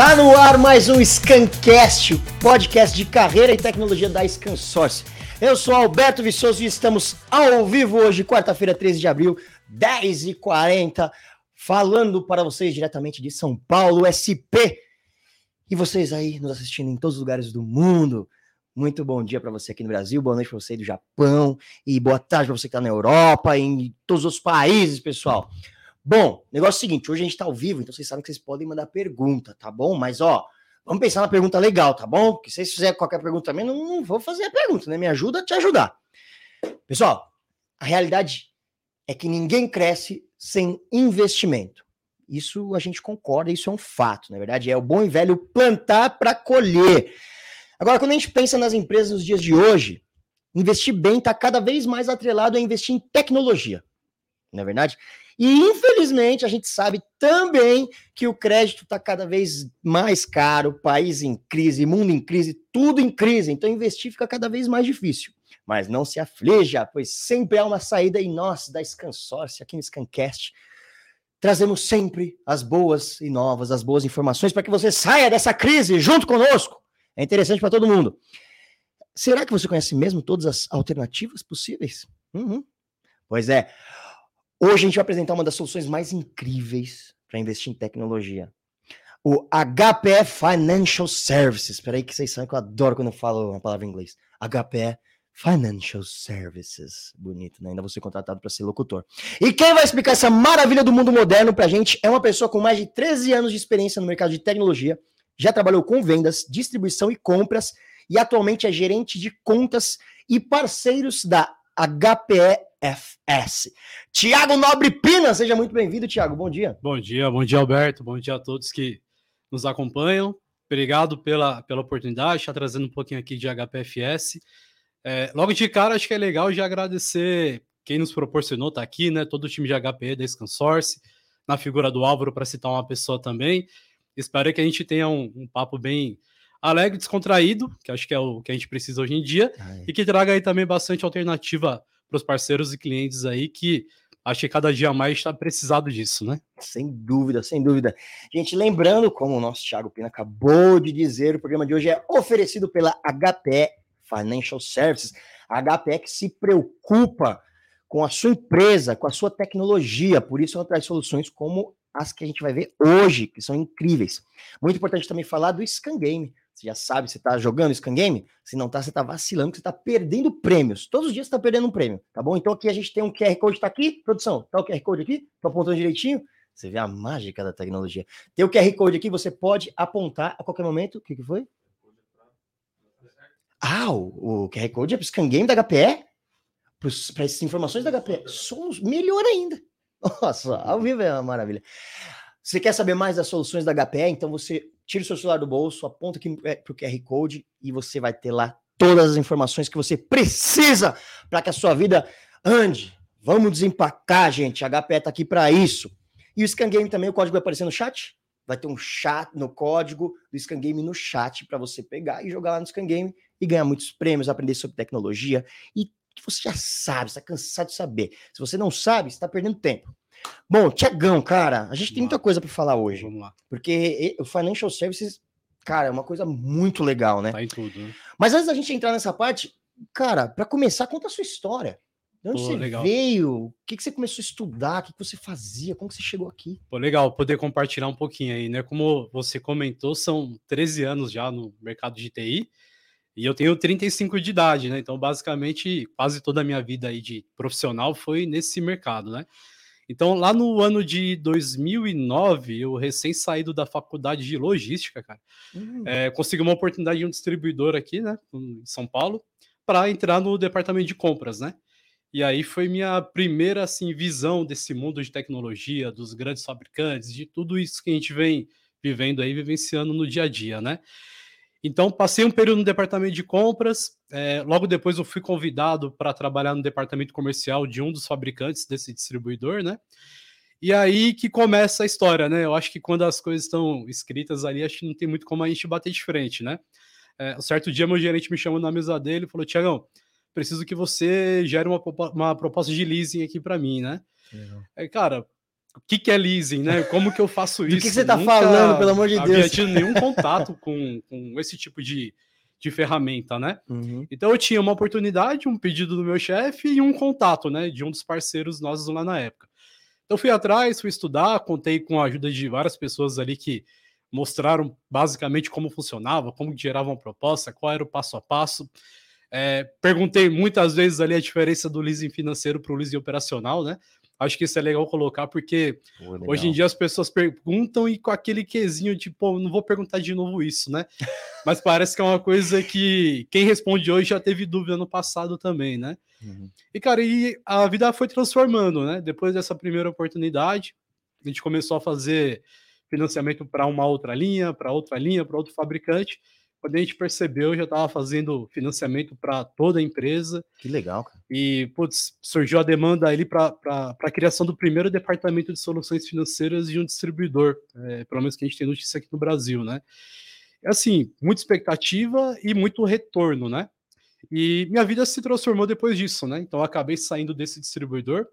Tá no ar mais um Scancast, podcast de carreira e tecnologia da ScanSource. Eu sou Alberto Viçoso e estamos ao vivo hoje, quarta-feira, 13 de abril, 10h40, falando para vocês diretamente de São Paulo, SP. E vocês aí nos assistindo em todos os lugares do mundo. Muito bom dia para você aqui no Brasil, boa noite para você do Japão e boa tarde para você que está na Europa e em todos os países, pessoal. Bom, negócio é o seguinte, hoje a gente tá ao vivo, então vocês sabem que vocês podem mandar pergunta, tá bom? Mas, ó, vamos pensar na pergunta legal, tá bom? Porque se vocês fizerem qualquer pergunta também, não, não vou fazer a pergunta, né? Me ajuda a te ajudar. Pessoal, a realidade é que ninguém cresce sem investimento. Isso a gente concorda, isso é um fato, na verdade. É o bom e velho plantar para colher. Agora, quando a gente pensa nas empresas nos dias de hoje, investir bem está cada vez mais atrelado a investir em tecnologia. Não é verdade? E infelizmente a gente sabe também que o crédito está cada vez mais caro, país em crise, mundo em crise, tudo em crise. Então investir fica cada vez mais difícil. Mas não se aflija, pois sempre há uma saída e nós da ScanSource, aqui no ScanCast, trazemos sempre as boas e novas, as boas informações para que você saia dessa crise junto conosco. É interessante para todo mundo. Será que você conhece mesmo todas as alternativas possíveis? Uhum. Pois é. Hoje a gente vai apresentar uma das soluções mais incríveis para investir em tecnologia. O HPE Financial Services. Espera aí que vocês sabem que eu adoro quando eu falo uma palavra em inglês. HPE Financial Services. Bonito, né? Ainda vou ser contratado para ser locutor. E quem vai explicar essa maravilha do mundo moderno para a gente é uma pessoa com mais de 13 anos de experiência no mercado de tecnologia, já trabalhou com vendas, distribuição e compras e atualmente é gerente de contas e parceiros da HPE FS. Tiago Nobre Pina, seja muito bem-vindo, Tiago. Bom dia. Bom dia, bom dia, Alberto. Bom dia a todos que nos acompanham. Obrigado pela, pela oportunidade, está trazendo um pouquinho aqui de HPFS. É, logo de cara, acho que é legal já agradecer quem nos proporcionou estar tá aqui, né? Todo o time de HPE da ScanSource, na figura do Álvaro, para citar uma pessoa também. Espero que a gente tenha um, um papo bem alegre, descontraído, que acho que é o que a gente precisa hoje em dia, Ai. e que traga aí também bastante alternativa para os parceiros e clientes aí que acho que cada dia mais está precisado disso, né? Sem dúvida, sem dúvida. Gente, lembrando, como o nosso Thiago Pina acabou de dizer, o programa de hoje é oferecido pela HPE Financial Services. A HPE que se preocupa com a sua empresa, com a sua tecnologia, por isso ela traz soluções como as que a gente vai ver hoje, que são incríveis. Muito importante também falar do Scan Game. Você já sabe, você está jogando Scan Game? Se não está, você está vacilando, você está perdendo prêmios. Todos os dias você está perdendo um prêmio, tá bom? Então aqui a gente tem um QR Code, está aqui, produção, tá o QR Code aqui, tô apontando direitinho. Você vê a mágica da tecnologia. Tem o QR Code aqui, você pode apontar a qualquer momento. O que, que foi? Ah, o, o QR Code é para o Scan Game da HPE? Para essas informações da HPE. Somos melhor ainda. Nossa, ao vivo é uma maravilha. Você quer saber mais das soluções da HPE? Então você tira o seu celular do bolso, aponta aqui para o QR Code e você vai ter lá todas as informações que você precisa para que a sua vida ande. Vamos desempacar, gente. A HPE está aqui para isso. E o Scan Game também, o código vai aparecer no chat. Vai ter um chat no código do Scan Game no chat para você pegar e jogar lá no Scan Game e ganhar muitos prêmios, aprender sobre tecnologia e você já sabe, está cansado de saber. Se você não sabe, está perdendo tempo. Bom, Tiagão, cara, a gente Vamos tem muita coisa para falar hoje. Vamos lá. Porque o Financial Services, cara, é uma coisa muito legal, né? Tá em tudo, né? Mas antes da gente entrar nessa parte, cara, para começar, conta a sua história. De onde Pô, você legal. veio? O que, que você começou a estudar? O que, que você fazia? Como você chegou aqui? Pô, legal, poder compartilhar um pouquinho aí, né? Como você comentou, são 13 anos já no mercado de TI. E eu tenho 35 de idade, né? Então, basicamente, quase toda a minha vida aí de profissional foi nesse mercado, né? Então, lá no ano de 2009, eu recém saído da faculdade de logística, cara, uhum. é, consegui uma oportunidade de um distribuidor aqui, né, em São Paulo, para entrar no departamento de compras, né? E aí foi minha primeira assim visão desse mundo de tecnologia, dos grandes fabricantes, de tudo isso que a gente vem vivendo aí, vivenciando no dia a dia, né? Então, passei um período no departamento de compras. É, logo depois, eu fui convidado para trabalhar no departamento comercial de um dos fabricantes desse distribuidor, né? E aí que começa a história, né? Eu acho que quando as coisas estão escritas ali, acho que não tem muito como a gente bater de frente, né? É, um certo dia, meu gerente me chamou na mesa dele e falou: Tiagão, preciso que você gere uma, uma proposta de leasing aqui para mim, né? Uhum. Aí, cara, o que, que é leasing, né? Como que eu faço isso? Do que, você está falando, pelo amor de Deus? Havia tido nenhum contato com, com esse tipo de, de ferramenta, né? Uhum. Então eu tinha uma oportunidade, um pedido do meu chefe e um contato, né, de um dos parceiros nossos lá na época. Então fui atrás, fui estudar, contei com a ajuda de várias pessoas ali que mostraram basicamente como funcionava, como geravam a proposta, qual era o passo a passo. É, perguntei muitas vezes ali a diferença do leasing financeiro para o leasing operacional, né? Acho que isso é legal colocar, porque Pô, legal. hoje em dia as pessoas perguntam e com aquele quesinho de, pô, não vou perguntar de novo isso, né? Mas parece que é uma coisa que quem responde hoje já teve dúvida no passado também, né? Uhum. E, cara, e a vida foi transformando, né? Depois dessa primeira oportunidade, a gente começou a fazer financiamento para uma outra linha, para outra linha, para outro fabricante. Quando a gente percebeu, já estava fazendo financiamento para toda a empresa. Que legal, cara. E, putz, surgiu a demanda ali para a criação do primeiro departamento de soluções financeiras de um distribuidor, é, pelo menos que a gente tem notícia aqui no Brasil, né? Assim, muita expectativa e muito retorno, né? E minha vida se transformou depois disso, né? Então, acabei saindo desse distribuidor,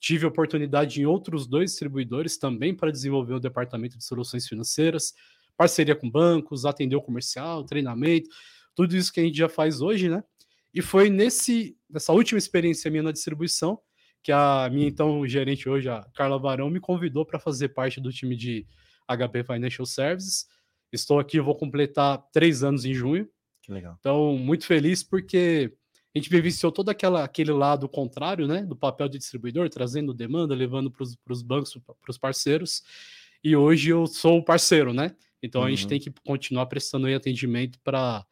tive oportunidade em outros dois distribuidores também para desenvolver o departamento de soluções financeiras parceria com bancos, atender o comercial, treinamento, tudo isso que a gente já faz hoje, né? E foi nesse, nessa última experiência minha na distribuição que a minha então gerente hoje, a Carla Varão, me convidou para fazer parte do time de HP Financial Services. Estou aqui, vou completar três anos em junho. Que legal. Então, muito feliz porque a gente vivenciou todo aquela, aquele lado contrário, né, do papel de distribuidor, trazendo demanda, levando para os bancos, para os parceiros. E hoje eu sou o parceiro, né? Então uhum. a gente uhum. tem que continuar prestando atendimento para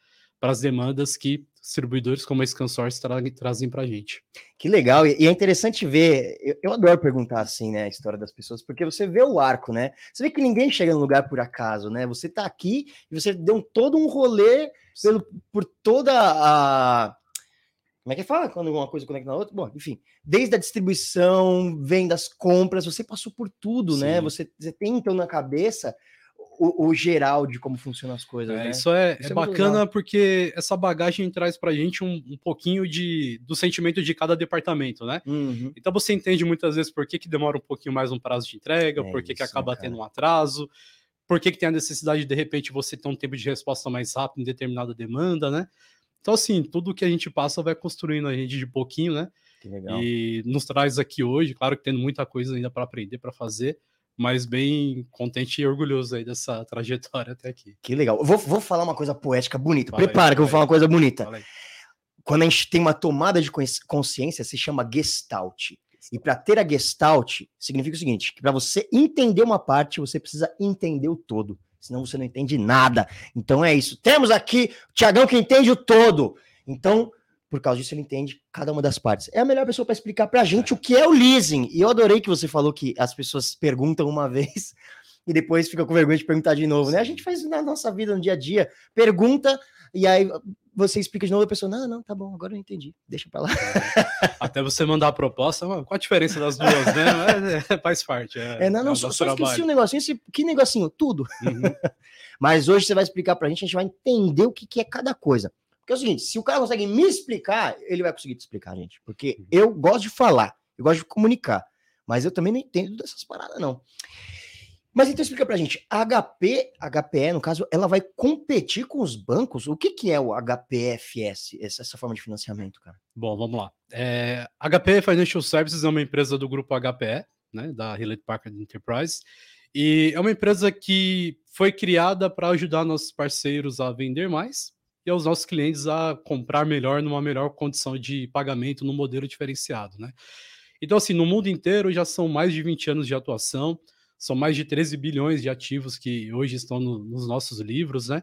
as demandas que distribuidores como a ScanSource tra trazem para a gente. Que legal, e é interessante ver, eu, eu, adoro perguntar assim, né, a história das pessoas, porque você vê o arco, né? Você vê que ninguém chega no lugar por acaso, né? Você está aqui e você deu todo um rolê pelo, por toda a. Como é que fala quando uma coisa conecta na outra? Bom, enfim, desde a distribuição, vendas, compras, você passou por tudo, né? Sim. né? Você, você tem então na cabeça o, o, geral de como funcionam as coisas. É, né? Isso é, isso é, é bacana porque essa bagagem traz para a gente um, um, pouquinho de, do sentimento de cada departamento, né? Uhum. Então você entende muitas vezes por que, que demora um pouquinho mais um prazo de entrega, é por que, isso, que acaba cara. tendo um atraso, por que, que tem a necessidade de, de repente, você ter um tempo de resposta mais rápido em determinada demanda, né? Então, assim, tudo que a gente passa vai construindo a gente de pouquinho, né? E nos traz aqui hoje, claro que tendo muita coisa ainda para aprender, para fazer, mas bem contente e orgulhoso aí dessa trajetória até aqui. Que legal. Vou, vou falar uma coisa poética bonita. Fala Prepara aí, que eu vou falar uma coisa bonita. Quando a gente tem uma tomada de consciência, se chama gestalt. E para ter a gestalt, significa o seguinte: que para você entender uma parte, você precisa entender o todo. Senão você não entende nada. Então é isso. Temos aqui o Tiagão que entende o todo. Então, por causa disso, ele entende cada uma das partes. É a melhor pessoa para explicar para a gente o que é o leasing. E eu adorei que você falou que as pessoas perguntam uma vez e depois fica com vergonha de perguntar de novo, né? A gente faz na nossa vida, no dia a dia, pergunta e aí você explica de novo, a pessoa, não, não, tá bom, agora eu entendi, deixa para lá. É. Até você mandar a proposta, qual a diferença das duas, né? É, faz parte. É, é não, não, só, só esqueci um negocinho, esse, que negocinho? Tudo. Uhum. Mas hoje você vai explicar para a gente, a gente vai entender o que, que é cada coisa. Porque é o seguinte, se o cara consegue me explicar, ele vai conseguir te explicar, gente. Porque eu gosto de falar, eu gosto de comunicar, mas eu também não entendo dessas paradas, não. Mas então explica pra gente, a HP, HPE, no caso, ela vai competir com os bancos? O que, que é o HPFS, essa, essa forma de financiamento, cara? Bom, vamos lá. É, HP Financial Services é uma empresa do grupo HPE, né, da Hewlett Packard Enterprise, e é uma empresa que foi criada para ajudar nossos parceiros a vender mais e aos nossos clientes a comprar melhor numa melhor condição de pagamento no modelo diferenciado, né? Então, assim, no mundo inteiro já são mais de 20 anos de atuação, são mais de 13 bilhões de ativos que hoje estão no, nos nossos livros, né?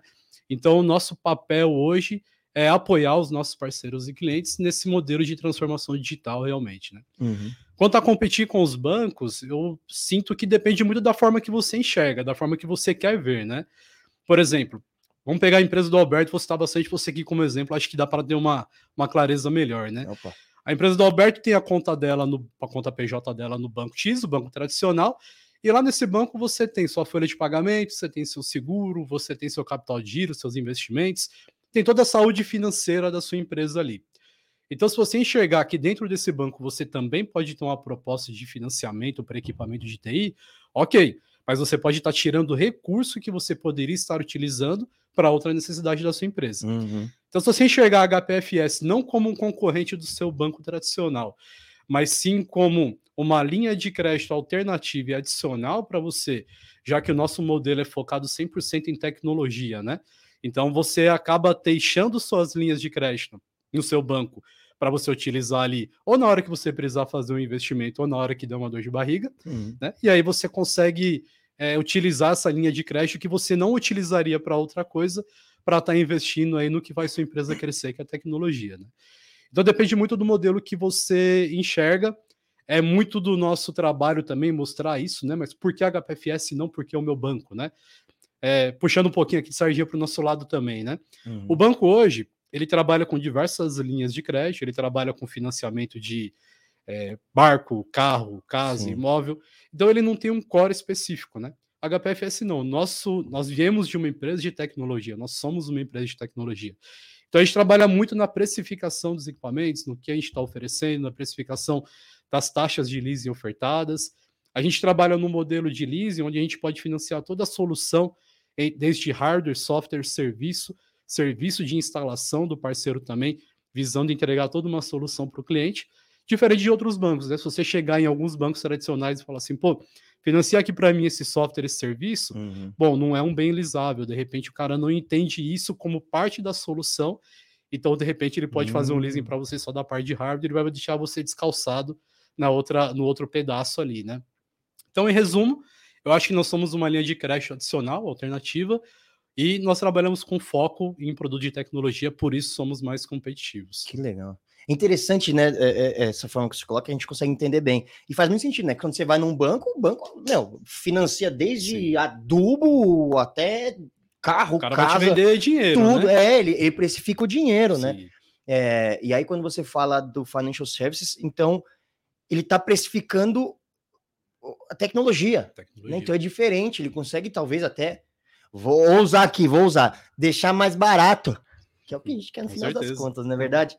Então, o nosso papel hoje é apoiar os nossos parceiros e clientes nesse modelo de transformação digital realmente, né? Uhum. Quanto a competir com os bancos, eu sinto que depende muito da forma que você enxerga, da forma que você quer ver, né? Por exemplo, Vamos pegar a empresa do Alberto, vou citar bastante você aqui como exemplo, acho que dá para ter uma, uma clareza melhor, né? Opa. A empresa do Alberto tem a conta dela, no, a conta PJ dela no banco X, o banco tradicional, e lá nesse banco você tem sua folha de pagamento, você tem seu seguro, você tem seu capital de giro, seus investimentos, tem toda a saúde financeira da sua empresa ali. Então, se você enxergar que dentro desse banco você também pode ter uma proposta de financiamento para equipamento de TI, ok, mas você pode estar tirando recurso que você poderia estar utilizando para outra necessidade da sua empresa. Uhum. Então, se você enxergar a HPFS não como um concorrente do seu banco tradicional, mas sim como uma linha de crédito alternativa e adicional para você, já que o nosso modelo é focado 100% em tecnologia, né? Então, você acaba deixando suas linhas de crédito no seu banco para você utilizar ali, ou na hora que você precisar fazer um investimento, ou na hora que der uma dor de barriga, uhum. né? E aí você consegue é, utilizar essa linha de crédito que você não utilizaria para outra coisa, para estar tá investindo aí no que vai sua empresa crescer, que é a tecnologia, né? Então depende muito do modelo que você enxerga. É muito do nosso trabalho também mostrar isso, né? Mas por que HPFS não porque é o meu banco, né? É, puxando um pouquinho aqui de sardinha para o nosso lado também, né? Uhum. O banco hoje, ele trabalha com diversas linhas de crédito, ele trabalha com financiamento de é, barco, carro, casa, Sim. imóvel. Então ele não tem um core específico, né? HPFS não. Nosso, nós viemos de uma empresa de tecnologia, nós somos uma empresa de tecnologia. Então a gente trabalha muito na precificação dos equipamentos, no que a gente está oferecendo, na precificação das taxas de leasing ofertadas. A gente trabalha no modelo de leasing, onde a gente pode financiar toda a solução, desde hardware, software, serviço, serviço de instalação do parceiro também, visando entregar toda uma solução para o cliente, diferente de outros bancos. Né? Se você chegar em alguns bancos tradicionais e falar assim, pô, financiar aqui para mim esse software, esse serviço, uhum. bom, não é um bem lisável. De repente o cara não entende isso como parte da solução. Então, de repente, ele pode uhum. fazer um leasing hum. para você só da parte de hardware, ele vai deixar você descalçado na outra, no outro pedaço ali, né? Então, em resumo, eu acho que nós somos uma linha de crédito adicional, alternativa, e nós trabalhamos com foco em produto de tecnologia, por isso somos mais competitivos. Que legal. Interessante, né? É, é, essa forma que você coloca, a gente consegue entender bem. E faz muito sentido, né? Quando você vai num banco, o banco meu, financia desde Sim. adubo até carro, o cara casa, vai te vender dinheiro, tudo. Né? É, ele, ele precifica o dinheiro, né? Sim. né? É, e aí, quando você fala do financial services, então ele está precificando a tecnologia. Né? tecnologia. Né? Então é diferente, ele consegue talvez até Vou usar aqui, vou usar. Deixar mais barato. Que é o que a gente quer no Com final certeza. das contas, não é verdade?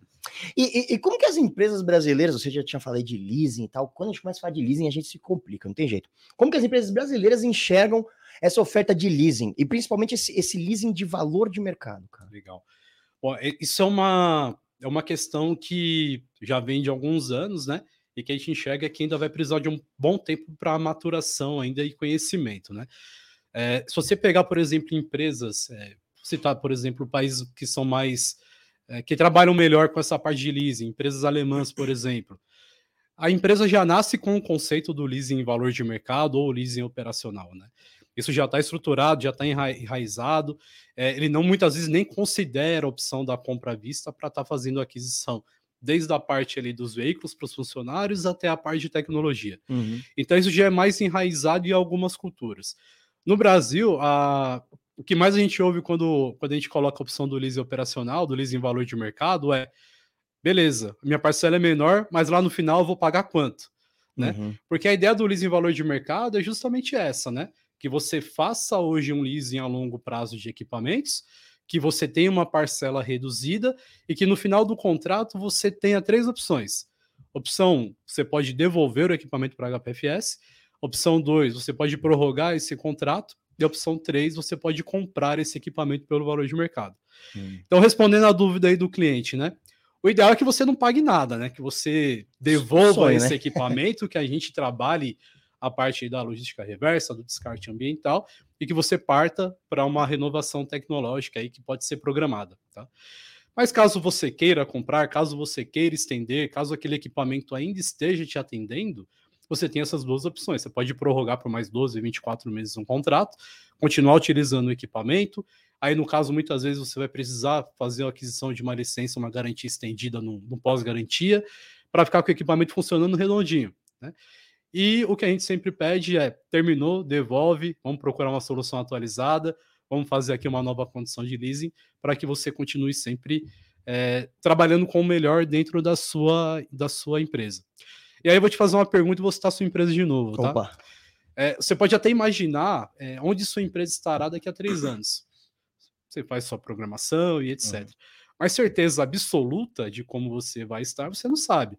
E, e, e, como que as empresas brasileiras, você já tinha falado de leasing e tal, quando a gente começa a falar de leasing, a gente se complica, não tem jeito. Como que as empresas brasileiras enxergam essa oferta de leasing? E principalmente esse, esse leasing de valor de mercado, cara? Legal. Bom, isso é uma, é uma questão que já vem de alguns anos, né? E que a gente enxerga que ainda vai precisar de um bom tempo para maturação ainda e conhecimento, né? É, se você pegar, por exemplo, empresas, é, citar, por exemplo, países que são mais. É, que trabalham melhor com essa parte de leasing, empresas alemãs, por exemplo. A empresa já nasce com o conceito do leasing em valor de mercado ou leasing operacional, né? Isso já está estruturado, já está enraizado. É, ele não muitas vezes nem considera a opção da compra à vista para estar tá fazendo aquisição, desde a parte ali dos veículos para os funcionários até a parte de tecnologia. Uhum. Então isso já é mais enraizado em algumas culturas. No Brasil, a, o que mais a gente ouve quando, quando a gente coloca a opção do leasing operacional, do leasing valor de mercado, é beleza, minha parcela é menor, mas lá no final eu vou pagar quanto? Né? Uhum. Porque a ideia do leasing valor de mercado é justamente essa, né? Que você faça hoje um leasing a longo prazo de equipamentos, que você tenha uma parcela reduzida e que no final do contrato você tenha três opções. Opção, você pode devolver o equipamento para a HPFS. Opção 2, você pode prorrogar esse contrato. E opção 3, você pode comprar esse equipamento pelo valor de mercado. Hum. Então, respondendo a dúvida aí do cliente, né? O ideal é que você não pague nada, né? Que você devolva Sonho, esse né? equipamento, que a gente trabalhe a parte da logística reversa, do descarte ambiental, e que você parta para uma renovação tecnológica aí que pode ser programada, tá? Mas caso você queira comprar, caso você queira estender, caso aquele equipamento ainda esteja te atendendo, você tem essas duas opções. Você pode prorrogar por mais 12, 24 meses um contrato, continuar utilizando o equipamento. Aí, no caso, muitas vezes você vai precisar fazer a aquisição de uma licença, uma garantia estendida no, no pós-garantia, para ficar com o equipamento funcionando redondinho. Né? E o que a gente sempre pede é: terminou, devolve, vamos procurar uma solução atualizada, vamos fazer aqui uma nova condição de leasing para que você continue sempre é, trabalhando com o melhor dentro da sua, da sua empresa. E aí eu vou te fazer uma pergunta e vou citar sua empresa de novo, tá? Opa. É, você pode até imaginar é, onde sua empresa estará daqui a três anos. Você faz sua programação e etc. Uhum. Mas certeza absoluta de como você vai estar, você não sabe.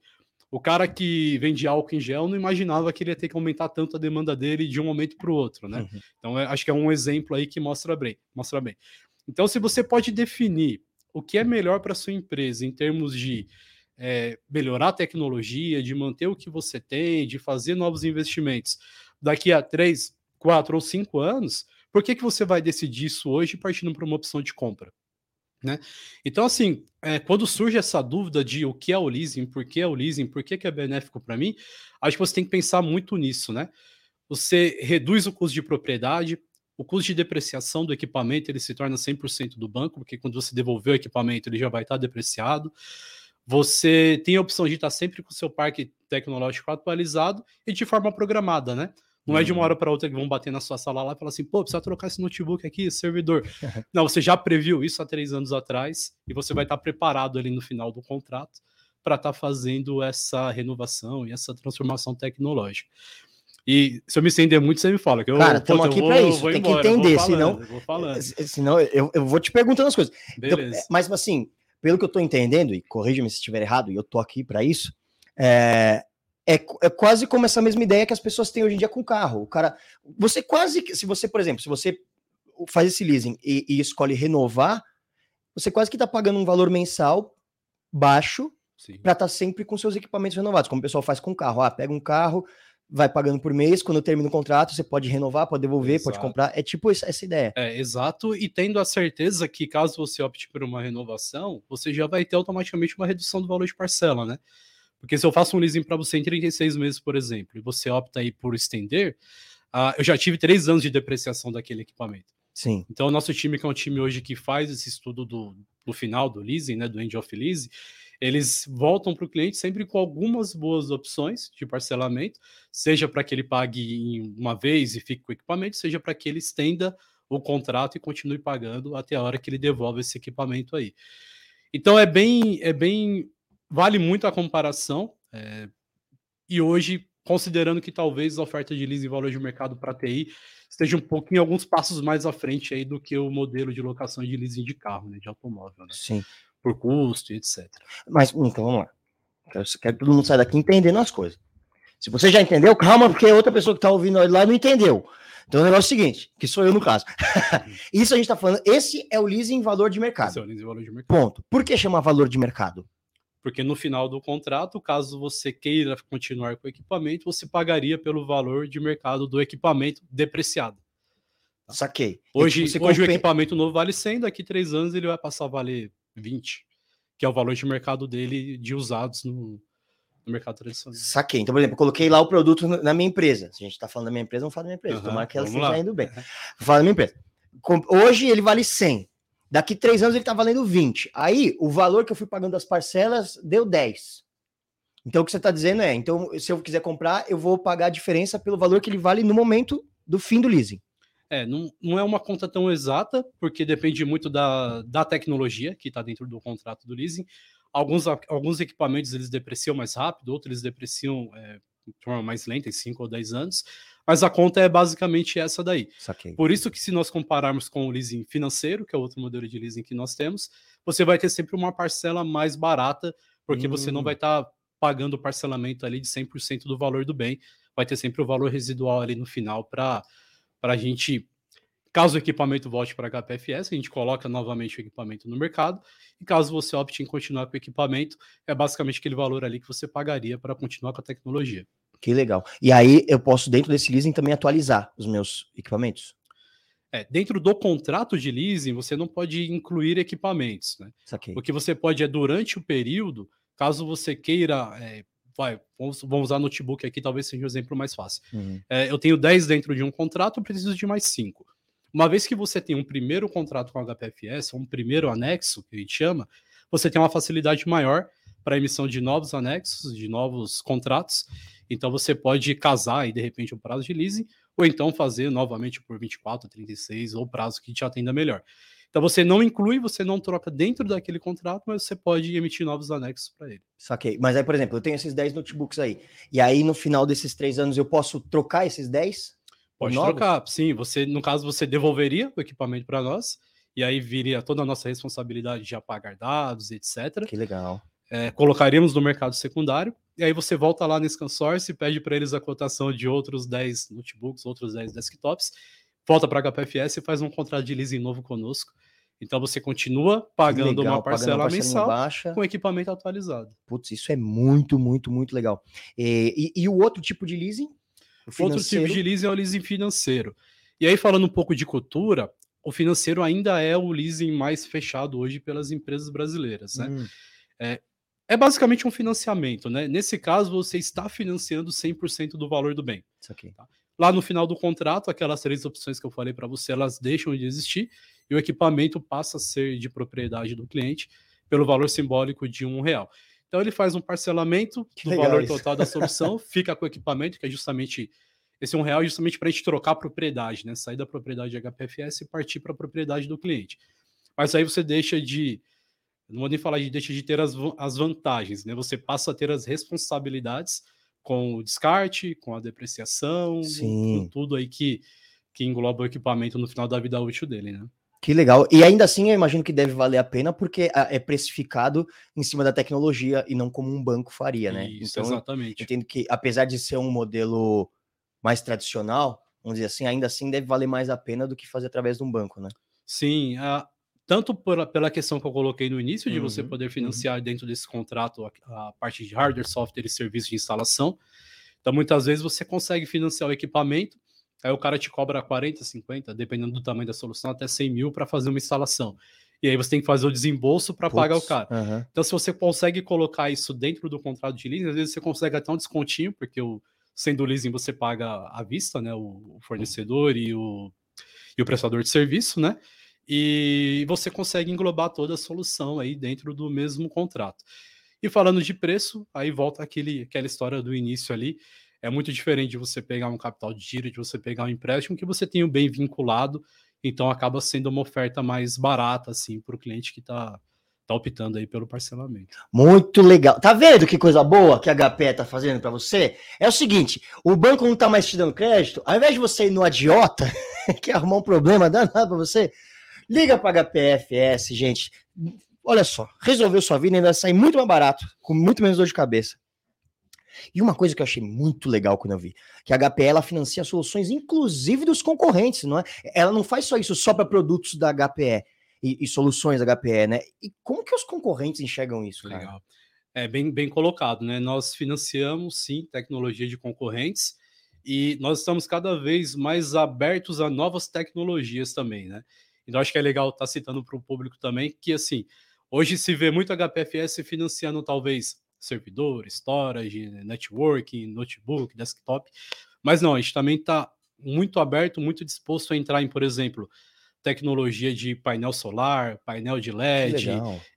O cara que vende álcool em gel não imaginava que ele ia ter que aumentar tanto a demanda dele de um momento para o outro, né? Uhum. Então, é, acho que é um exemplo aí que mostra bem, mostra bem. Então, se você pode definir o que é melhor para sua empresa em termos de é, melhorar a tecnologia, de manter o que você tem, de fazer novos investimentos daqui a três, quatro ou cinco anos, por que, que você vai decidir isso hoje partindo para uma opção de compra? Né? Então, assim, é, quando surge essa dúvida de o que é o leasing, por que é o leasing, por que, que é benéfico para mim, acho que você tem que pensar muito nisso, né? Você reduz o custo de propriedade, o custo de depreciação do equipamento ele se torna 100% do banco, porque quando você devolver o equipamento ele já vai estar depreciado. Você tem a opção de estar sempre com o seu parque tecnológico atualizado e de forma programada, né? Não é de uma uhum. hora para outra que vão bater na sua sala lá e falar assim, pô, precisa trocar esse notebook aqui, esse servidor. Não, você já previu isso há três anos atrás e você vai estar preparado ali no final do contrato para estar fazendo essa renovação e essa transformação tecnológica. E se eu me estender muito, você me fala. Que eu, Cara, estamos aqui para isso. Tem embora, que entender, senão, senão eu, eu vou te perguntando as coisas. Então, mas assim, pelo que eu estou entendendo, e corrija-me se estiver errado, e eu estou aqui para isso, é, é, é, quase como essa mesma ideia que as pessoas têm hoje em dia com o carro. O cara, você quase, se você, por exemplo, se você faz esse leasing e, e escolhe renovar, você quase que está pagando um valor mensal baixo para estar tá sempre com seus equipamentos renovados, como o pessoal faz com o carro. Ah, pega um carro, vai pagando por mês, quando termina o contrato, você pode renovar, pode devolver, exato. pode comprar. É tipo essa, ideia. É, exato, e tendo a certeza que caso você opte por uma renovação, você já vai ter automaticamente uma redução do valor de parcela, né? Porque se eu faço um leasing para você em 36 meses, por exemplo, e você opta aí por estender, uh, eu já tive três anos de depreciação daquele equipamento. Sim. Então, o nosso time, que é um time hoje que faz esse estudo do, do final do leasing, né, do end of lease, eles voltam para o cliente sempre com algumas boas opções de parcelamento, seja para que ele pague uma vez e fique com o equipamento, seja para que ele estenda o contrato e continue pagando até a hora que ele devolve esse equipamento aí. Então é bem, é bem, vale muito a comparação. É, e hoje, considerando que talvez a oferta de leasing valor de mercado para TI esteja um pouquinho, alguns passos mais à frente aí do que o modelo de locação de leasing de carro, né, de automóvel. Né? Sim por custo, etc. Mas, então, vamos lá. Quero, quero que todo mundo saia daqui entendendo as coisas. Se você já entendeu, calma, porque outra pessoa que está ouvindo lá não entendeu. Então o negócio é o seguinte, que sou eu no caso. Isso a gente está falando, esse é o leasing valor de mercado. Esse é o leasing valor de mercado. Ponto. Por que chama valor de mercado? Porque no final do contrato, caso você queira continuar com o equipamento, você pagaria pelo valor de mercado do equipamento depreciado. Saquei. Hoje, hoje compen... o equipamento novo vale 100, daqui três anos ele vai passar a valer 20, que é o valor de mercado dele de usados no, no mercado tradicional. Saquei. Então, por exemplo, eu coloquei lá o produto na minha empresa. Se a gente está falando da minha empresa, vamos falar da minha empresa. Uhum, Tomara que ela esteja indo bem. Vou falar da minha empresa. Hoje ele vale 100. Daqui três anos ele está valendo 20. Aí, o valor que eu fui pagando das parcelas deu 10. Então, o que você está dizendo é, então, se eu quiser comprar, eu vou pagar a diferença pelo valor que ele vale no momento do fim do leasing. É, não, não é uma conta tão exata, porque depende muito da, da tecnologia que está dentro do contrato do leasing. Alguns, alguns equipamentos eles depreciam mais rápido, outros eles depreciam é, de forma mais lenta, em 5 ou 10 anos, mas a conta é basicamente essa daí. Saquei. Por isso que se nós compararmos com o leasing financeiro, que é outro modelo de leasing que nós temos, você vai ter sempre uma parcela mais barata, porque hum. você não hum. vai estar tá pagando o parcelamento ali de 100% do valor do bem, vai ter sempre o valor residual ali no final para para a gente, caso o equipamento volte para HPFS, a gente coloca novamente o equipamento no mercado, e caso você opte em continuar com o equipamento, é basicamente aquele valor ali que você pagaria para continuar com a tecnologia. Que legal. E aí eu posso, dentro desse leasing, também atualizar os meus equipamentos? É, dentro do contrato de leasing, você não pode incluir equipamentos, né? O que você pode é, durante o período, caso você queira é, vai, vamos, vamos usar notebook aqui, talvez seja o um exemplo mais fácil. Uhum. É, eu tenho 10 dentro de um contrato, eu preciso de mais 5. Uma vez que você tem um primeiro contrato com a HPFS, um primeiro anexo, que a gente chama, você tem uma facilidade maior para emissão de novos anexos, de novos contratos. Então você pode casar e de repente o prazo de leasing, ou então fazer novamente por 24, 36, ou prazo que te atenda melhor. Então você não inclui, você não troca dentro daquele contrato, mas você pode emitir novos anexos para ele. Saquei. Mas aí, por exemplo, eu tenho esses 10 notebooks aí. E aí, no final desses três anos, eu posso trocar esses 10? Pode trocar, sim. Você, no caso, você devolveria o equipamento para nós e aí viria toda a nossa responsabilidade de apagar dados, etc. Que legal. É, colocaríamos no mercado secundário, e aí você volta lá no ScanSource e pede para eles a cotação de outros 10 notebooks, outros 10 desktops, volta para a HPFS e faz um contrato de leasing novo conosco. Então você continua pagando legal, uma parcela pagando mensal baixa. com equipamento atualizado. Putz, isso é muito, muito, muito legal. E, e, e o outro tipo de leasing? Outro tipo de leasing é o leasing financeiro. E aí, falando um pouco de cultura, o financeiro ainda é o leasing mais fechado hoje pelas empresas brasileiras. Né? Hum. É, é basicamente um financiamento, né? Nesse caso, você está financiando 100% do valor do bem. Isso aqui. Tá? Lá no final do contrato, aquelas três opções que eu falei para você, elas deixam de existir e o equipamento passa a ser de propriedade do cliente pelo valor simbólico de um real. Então ele faz um parcelamento que do valor isso. total da solução, fica com o equipamento, que é justamente esse um real, justamente para a gente trocar a propriedade, né? Sair da propriedade HPFS e partir para a propriedade do cliente. Mas aí você deixa de não vou nem falar de deixa de ter as, as vantagens, né? Você passa a ter as responsabilidades com o descarte, com a depreciação, com tudo aí que, que engloba o equipamento no final da vida útil dele, né? Que legal. E ainda assim, eu imagino que deve valer a pena porque é precificado em cima da tecnologia e não como um banco faria, né? Isso, então, exatamente. Eu entendo que, apesar de ser um modelo mais tradicional, vamos dizer assim, ainda assim deve valer mais a pena do que fazer através de um banco, né? Sim, a, tanto pela, pela questão que eu coloquei no início, de uhum, você poder uhum. financiar uhum. dentro desse contrato a, a, parte de hardware, software e serviço de instalação. Então, muitas vezes você consegue financiar o equipamento, aí o cara te cobra 40, 50, dependendo do tamanho da solução, até 100 mil para fazer uma instalação. E aí você tem que fazer o desembolso para pagar o cara. Uhum. Então, se você consegue colocar isso dentro do contrato de leasing, às vezes você consegue até um descontinho, porque o, sendo o leasing você paga à vista, né? O, o fornecedor e o, e o prestador de serviço, né? e você consegue englobar toda a solução aí dentro do mesmo contrato. E falando de preço, aí volta aquele, aquela história do início ali. É muito diferente de você pegar um capital de giro, de você pegar um empréstimo que você tem o bem vinculado, então acaba sendo uma oferta mais barata assim para o cliente que está tá optando aí pelo parcelamento. Muito legal. Tá vendo que coisa boa que a HP tá fazendo para você? É o seguinte, o banco não tá mais te dando crédito, ao invés de você ir no adiota, que arrumar um problema danado para você, Liga para HPFS, gente. Olha só, resolveu sua vida e ainda sai muito mais barato, com muito menos dor de cabeça. E uma coisa que eu achei muito legal quando eu vi, que a HPE ela financia soluções inclusive dos concorrentes, não é? Ela não faz só isso só para produtos da HPE e, e, soluções da HPE, né? E como que os concorrentes enxergam isso, cara? Legal. É bem, bem colocado, né? Nós financiamos sim tecnologia de concorrentes e nós estamos cada vez mais abertos a novas tecnologias também, né? Então acho que é legal estar tá citando para o público também que assim, hoje se vê muito HPFS financiando talvez servidor, storage, networking, notebook, desktop, mas não, a gente também está muito aberto, muito disposto a entrar em, por exemplo, tecnologia de painel solar, painel de LED,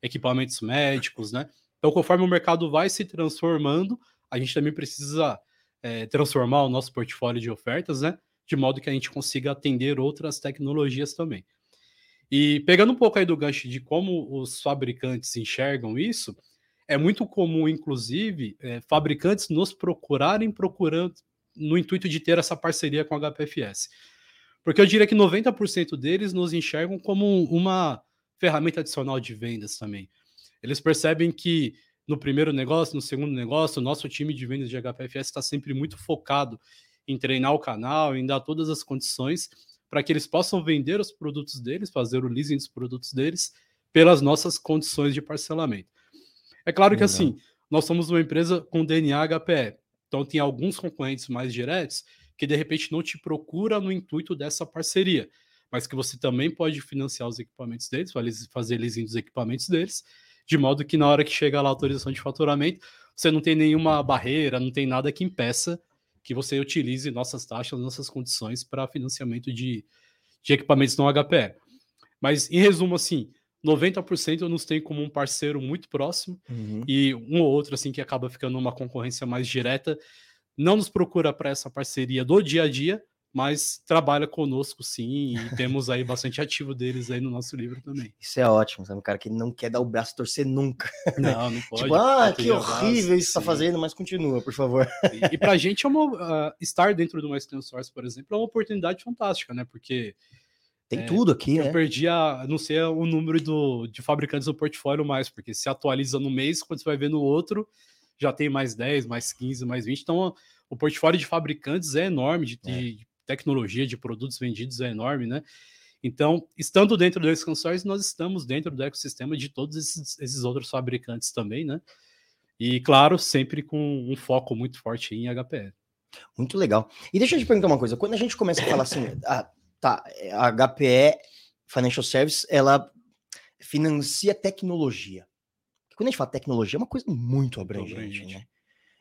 equipamentos médicos, né? Então, conforme o mercado vai se transformando, a gente também precisa é, transformar o nosso portfólio de ofertas, né? De modo que a gente consiga atender outras tecnologias também. E pegando um pouco aí do gancho de como os fabricantes enxergam isso, é muito comum, inclusive, é, fabricantes nos procurarem procurando no intuito de ter essa parceria com a HPFS. Porque eu diria que 90% deles nos enxergam como uma ferramenta adicional de vendas também. Eles percebem que no primeiro negócio, no segundo negócio, o nosso time de vendas de HPFS está sempre muito focado em treinar o canal, em dar todas as condições para que eles possam vender os produtos deles, fazer o leasing dos produtos deles, pelas nossas condições de parcelamento. É claro que assim, nós somos uma empresa com DNA HPE, então tem alguns concorrentes mais diretos que de repente não te procura no intuito dessa parceria, mas que você também pode financiar os equipamentos deles, fazer leasing dos equipamentos deles, de modo que na hora que chega lá a autorização de faturamento, você não tem nenhuma barreira, não tem nada que impeça que você utilize nossas taxas, nossas condições para financiamento de, de equipamentos não HPE. Mas, em resumo, assim, 90% nos tem como um parceiro muito próximo uhum. e um ou outro, assim, que acaba ficando uma concorrência mais direta, não nos procura para essa parceria do dia a dia, mas trabalha conosco sim, e temos aí bastante ativo deles aí no nosso livro também. Isso é ótimo, sabe? Um cara que não quer dar o braço torcer nunca. Não, não pode. tipo, ah, que horrível isso está fazendo, mas continua, por favor. E, e para a gente é uma, uh, estar dentro do Western Source, por exemplo, é uma oportunidade fantástica, né? Porque Tem é, tudo aqui, eu né? Eu perdi a, não sei o número do, de fabricantes do portfólio mais, porque se atualiza no mês, quando você vai ver no outro, já tem mais 10, mais 15, mais 20. Então, o portfólio de fabricantes é enorme, de, é. de tecnologia, de produtos vendidos é enorme, né? Então, estando dentro do consórcio, nós estamos dentro do ecossistema de todos esses, esses, outros fabricantes também, né? E, claro, sempre com um foco muito forte em HPE. Muito legal. E deixa eu te perguntar uma coisa. Quando a gente começa a falar assim, ah, tá, a HPE Financial Service, ela financia tecnologia. Quando a gente fala tecnologia, é uma coisa muito abrangente, abrangente. né?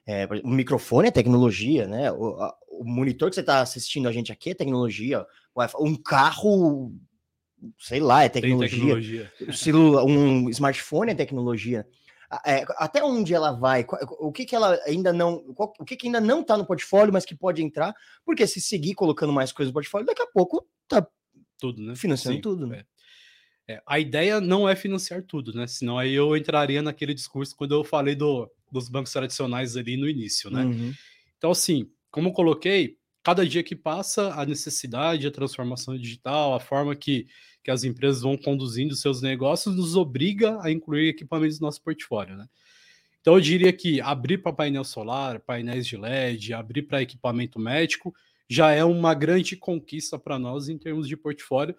É, o microfone é tecnologia, né? O, a, o monitor que você está assistindo a gente aqui é tecnologia. Um carro, sei lá, é tecnologia. tecnologia. Um smartphone é tecnologia. É, até onde ela vai? O que, que ela ainda não. o que, que ainda não está no portfólio, mas que pode entrar? Porque se seguir colocando mais coisas no portfólio, daqui a pouco tá tudo, né? Financiando Sim, tudo. Né? É. É, a ideia não é financiar tudo, né? Senão aí eu entraria naquele discurso quando eu falei do, dos bancos tradicionais ali no início, né? Uhum. Então, assim, como eu coloquei, cada dia que passa, a necessidade, a transformação digital, a forma que, que as empresas vão conduzindo seus negócios nos obriga a incluir equipamentos no nosso portfólio, né? Então, eu diria que abrir para painel solar, painéis de LED, abrir para equipamento médico, já é uma grande conquista para nós em termos de portfólio,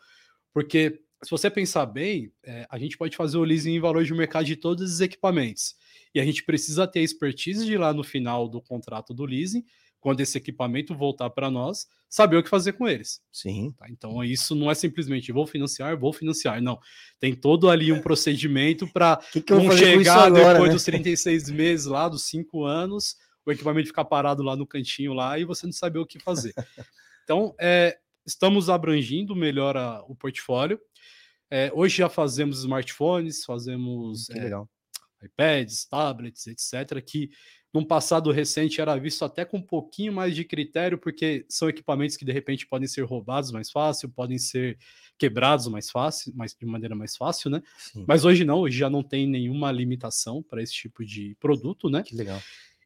porque se você pensar bem, é, a gente pode fazer o leasing em valor de mercado de todos os equipamentos. E a gente precisa ter a expertise de lá no final do contrato do leasing, quando esse equipamento voltar para nós, saber o que fazer com eles. Sim. Tá? Então isso não é simplesmente vou financiar, vou financiar. Não. Tem todo ali um procedimento para não chegar agora, depois né? dos 36 meses lá, dos 5 anos, o equipamento ficar parado lá no cantinho lá e você não saber o que fazer. Então, é, estamos abrangindo melhor a, o portfólio. É, hoje já fazemos smartphones, fazemos é, iPads, tablets, etc., que num passado recente era visto até com um pouquinho mais de critério, porque são equipamentos que de repente podem ser roubados mais fácil, podem ser quebrados mais fácil, mais, de maneira mais fácil, né? Sim. Mas hoje não, hoje já não tem nenhuma limitação para esse tipo de produto, né? Que legal.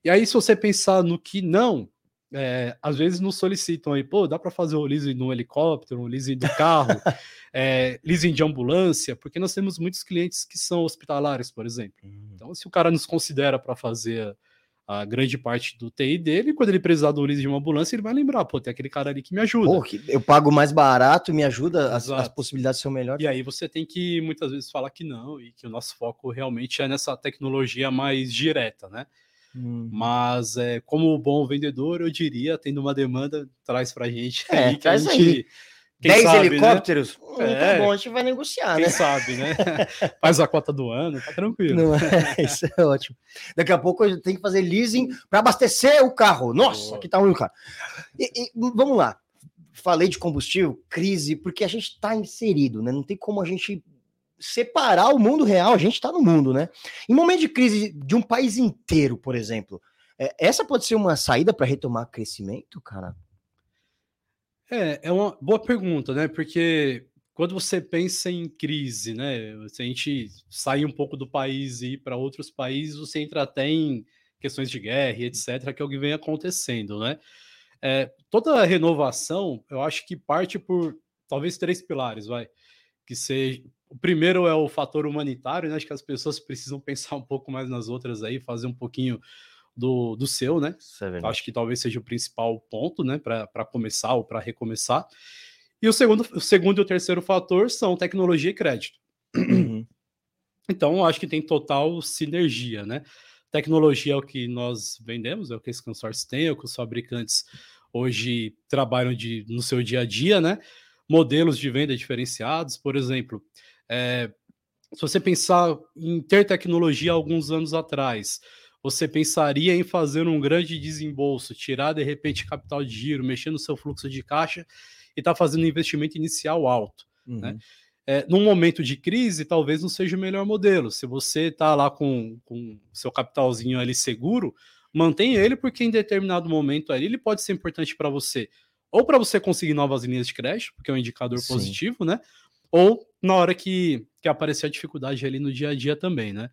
E aí, se você pensar no que não, é, às vezes nos solicitam aí, pô, dá para fazer o leasing no helicóptero, o leasing do carro, é, leasing de ambulância, porque nós temos muitos clientes que são hospitalares, por exemplo. Hum. Então, se o cara nos considera para fazer a grande parte do TI dele, quando ele precisar do leasing de uma ambulância, ele vai lembrar, pô, tem aquele cara ali que me ajuda. Pô, eu pago mais barato, me ajuda, as, as, possibilidades são melhores. E aí você tem que muitas vezes falar que não, e que o nosso foco realmente é nessa tecnologia mais direta, né? Hum. Mas é, como bom vendedor, eu diria, tendo uma demanda, traz pra gente é, aí, traz gente, aí. 10 sabe, né? helicópteros? Né? É, tá bom, a gente vai negociar, quem né? sabe, né? Faz a cota do ano, tá tranquilo. Não, é, isso é ótimo. Daqui a pouco a gente tem que fazer leasing para abastecer o carro. Nossa, aqui tá ruim o carro. E, e, vamos lá. Falei de combustível, crise, porque a gente está inserido, né? Não tem como a gente separar o mundo real, a gente está no mundo, né? Em momento de crise de um país inteiro, por exemplo, é, essa pode ser uma saída para retomar crescimento, cara? É, é uma boa pergunta, né? Porque quando você pensa em crise, né? Se a gente sair um pouco do país e ir para outros países, você entra até em questões de guerra e etc., que é o que vem acontecendo, né? É, toda renovação, eu acho que parte por talvez três pilares, vai. Que seja o primeiro é o fator humanitário, né? Acho que as pessoas precisam pensar um pouco mais nas outras aí, fazer um pouquinho do, do seu, né? É Acho que talvez seja o principal ponto, né? Para começar ou para recomeçar. E o segundo, o segundo e o terceiro fator são tecnologia e crédito. Uhum. Então, acho que tem total sinergia, né? Tecnologia é o que nós vendemos, é o que esse consórcio tem, é o que os fabricantes hoje trabalham de, no seu dia a dia, né? Modelos de venda diferenciados, por exemplo, é, se você pensar em ter tecnologia alguns anos atrás, você pensaria em fazer um grande desembolso, tirar de repente capital de giro, mexer no seu fluxo de caixa e estar tá fazendo um investimento inicial alto. Né? Uhum. Né? É, num momento de crise, talvez não seja o melhor modelo. Se você está lá com, com seu capitalzinho ali seguro, mantenha ele, porque em determinado momento ali ele pode ser importante para você. Ou para você conseguir novas linhas de crédito, porque é um indicador Sim. positivo, né? ou na hora que, que aparecer a dificuldade ali no dia a dia também, né?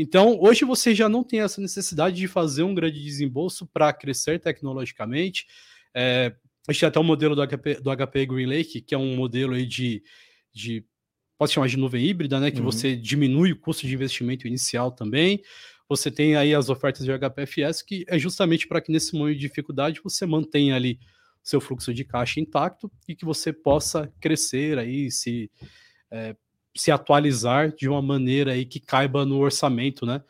Então, hoje você já não tem essa necessidade de fazer um grande desembolso para crescer tecnologicamente. É, a gente tem até o modelo do HP, do HP Green Lake, que é um modelo aí de, de pode chamar de nuvem híbrida, né? Que uhum. você diminui o custo de investimento inicial também. Você tem aí as ofertas de HPFS, que é justamente para que nesse momento de dificuldade você mantenha ali seu fluxo de caixa intacto e que você possa crescer aí, se, é, se atualizar de uma maneira aí que caiba no orçamento, né?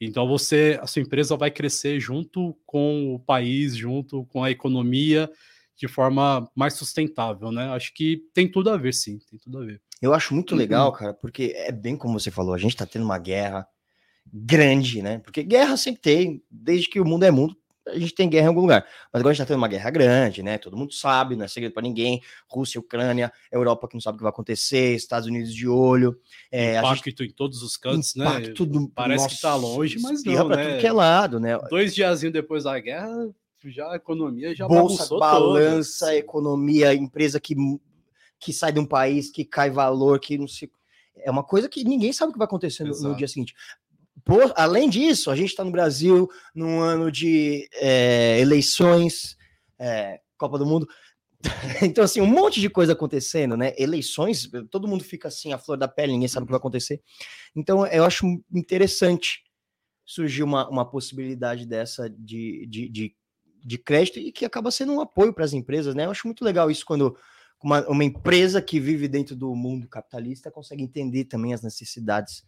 Então você, a sua empresa vai crescer junto com o país, junto com a economia, de forma mais sustentável, né? Acho que tem tudo a ver, sim, tem tudo a ver. Eu acho muito uhum. legal, cara, porque é bem como você falou, a gente tá tendo uma guerra grande, né? Porque guerra sempre tem, desde que o mundo é mundo, a gente tem guerra em algum lugar. Mas agora a gente tá tendo uma guerra grande, né? Todo mundo sabe, não é segredo para ninguém. Rússia, Ucrânia, Europa que não sabe o que vai acontecer, Estados Unidos de olho. É, impacto gente... em todos os cantos, né? Do... Parece Nossa, que tá longe, mas não, né? tudo que é lado, né? Dois diazinhos depois da guerra, já a economia já Bolsa, balança, toda. economia, empresa que, que sai de um país, que cai valor, que não se... É uma coisa que ninguém sabe o que vai acontecer no, no dia seguinte. Por, além disso, a gente está no Brasil num ano de é, eleições, é, Copa do Mundo. então, assim, um monte de coisa acontecendo, né? Eleições, todo mundo fica assim, a flor da pele, ninguém sabe o que vai acontecer. Então, eu acho interessante surgir uma, uma possibilidade dessa de, de, de, de crédito e que acaba sendo um apoio para as empresas, né? Eu acho muito legal isso quando uma, uma empresa que vive dentro do mundo capitalista consegue entender também as necessidades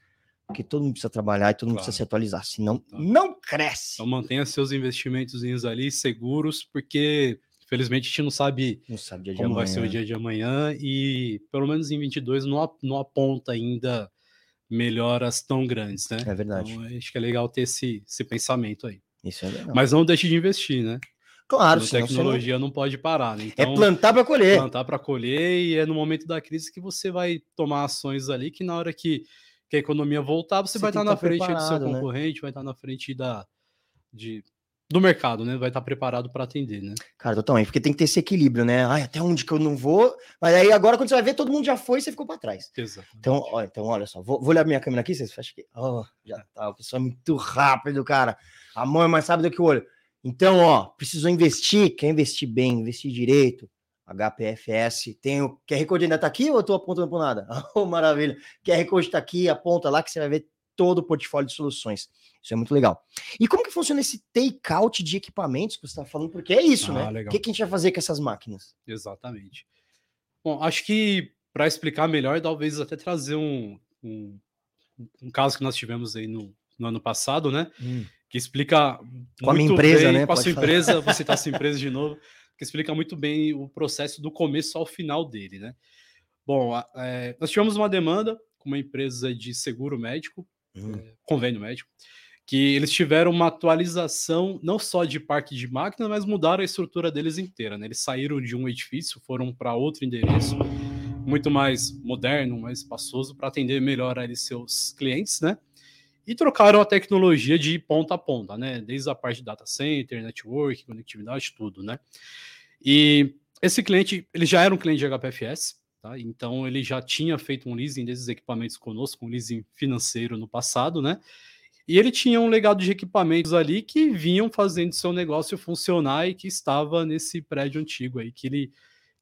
porque todo mundo precisa trabalhar e todo mundo claro. precisa se atualizar, senão tá. não cresce. Então mantenha seus investimentos ali seguros, porque felizmente a gente não sabe, não sabe como vai ser o dia de amanhã e pelo menos em 22 não, não aponta ainda melhoras tão grandes, né? É verdade. Então, acho que é legal ter esse, esse pensamento aí. Isso é legal. Mas não deixe de investir, né? Claro, a tecnologia não... não... pode parar. Né? Então, é plantar para colher. Plantar para colher e é no momento da crise que você vai tomar ações ali que na hora que que a economia voltar, você, você vai estar na frente do seu né? concorrente, né? vai estar na frente da, de, do mercado, né? Vai estar preparado para atender, né? Cara, totalmente, porque tem que ter esse equilíbrio, né? Ai, até onde que eu não vou? Mas aí agora, quando você vai ver, todo mundo já foi e você ficou para trás. Exato. Então, ó, então, olha só, vou, vou olhar minha câmera aqui, vocês acham que. Oh, já tá, o pessoal é muito rápido, cara. A mão é mais rápida que o olho. Então, ó, precisou investir, quer investir bem, investir direito, HPFS. Tem o QR Code ainda está aqui ou eu estou apontando para nada? Oh, maravilha. QR Code está aqui, aponta lá que você vai ver todo o portfólio de soluções. Isso é muito legal. E como que funciona esse take-out de equipamentos que você está falando? Porque é isso, ah, né? O que, que a gente vai fazer com essas máquinas? Exatamente. Bom, acho que para explicar melhor, talvez até trazer um, um, um, caso que nós tivemos aí no, no ano passado, né? Hum. Que explica com a minha empresa, bem, né? Com a sua falar. empresa, você está sua empresa de novo que explica muito bem o processo do começo ao final dele, né? Bom, é, nós tivemos uma demanda com uma empresa de seguro médico, uhum. é, convênio médico, que eles tiveram uma atualização não só de parque de máquina, mas mudaram a estrutura deles inteira. Né? Eles saíram de um edifício, foram para outro endereço, muito mais moderno, mais espaçoso, para atender melhor ali seus clientes, né? E trocaram a tecnologia de ponta a ponta, né? Desde a parte de data center, network, conectividade, tudo, né? E esse cliente, ele já era um cliente de HPFS, tá? Então ele já tinha feito um leasing desses equipamentos conosco, um leasing financeiro no passado, né? E ele tinha um legado de equipamentos ali que vinham fazendo seu negócio funcionar e que estava nesse prédio antigo aí que ele,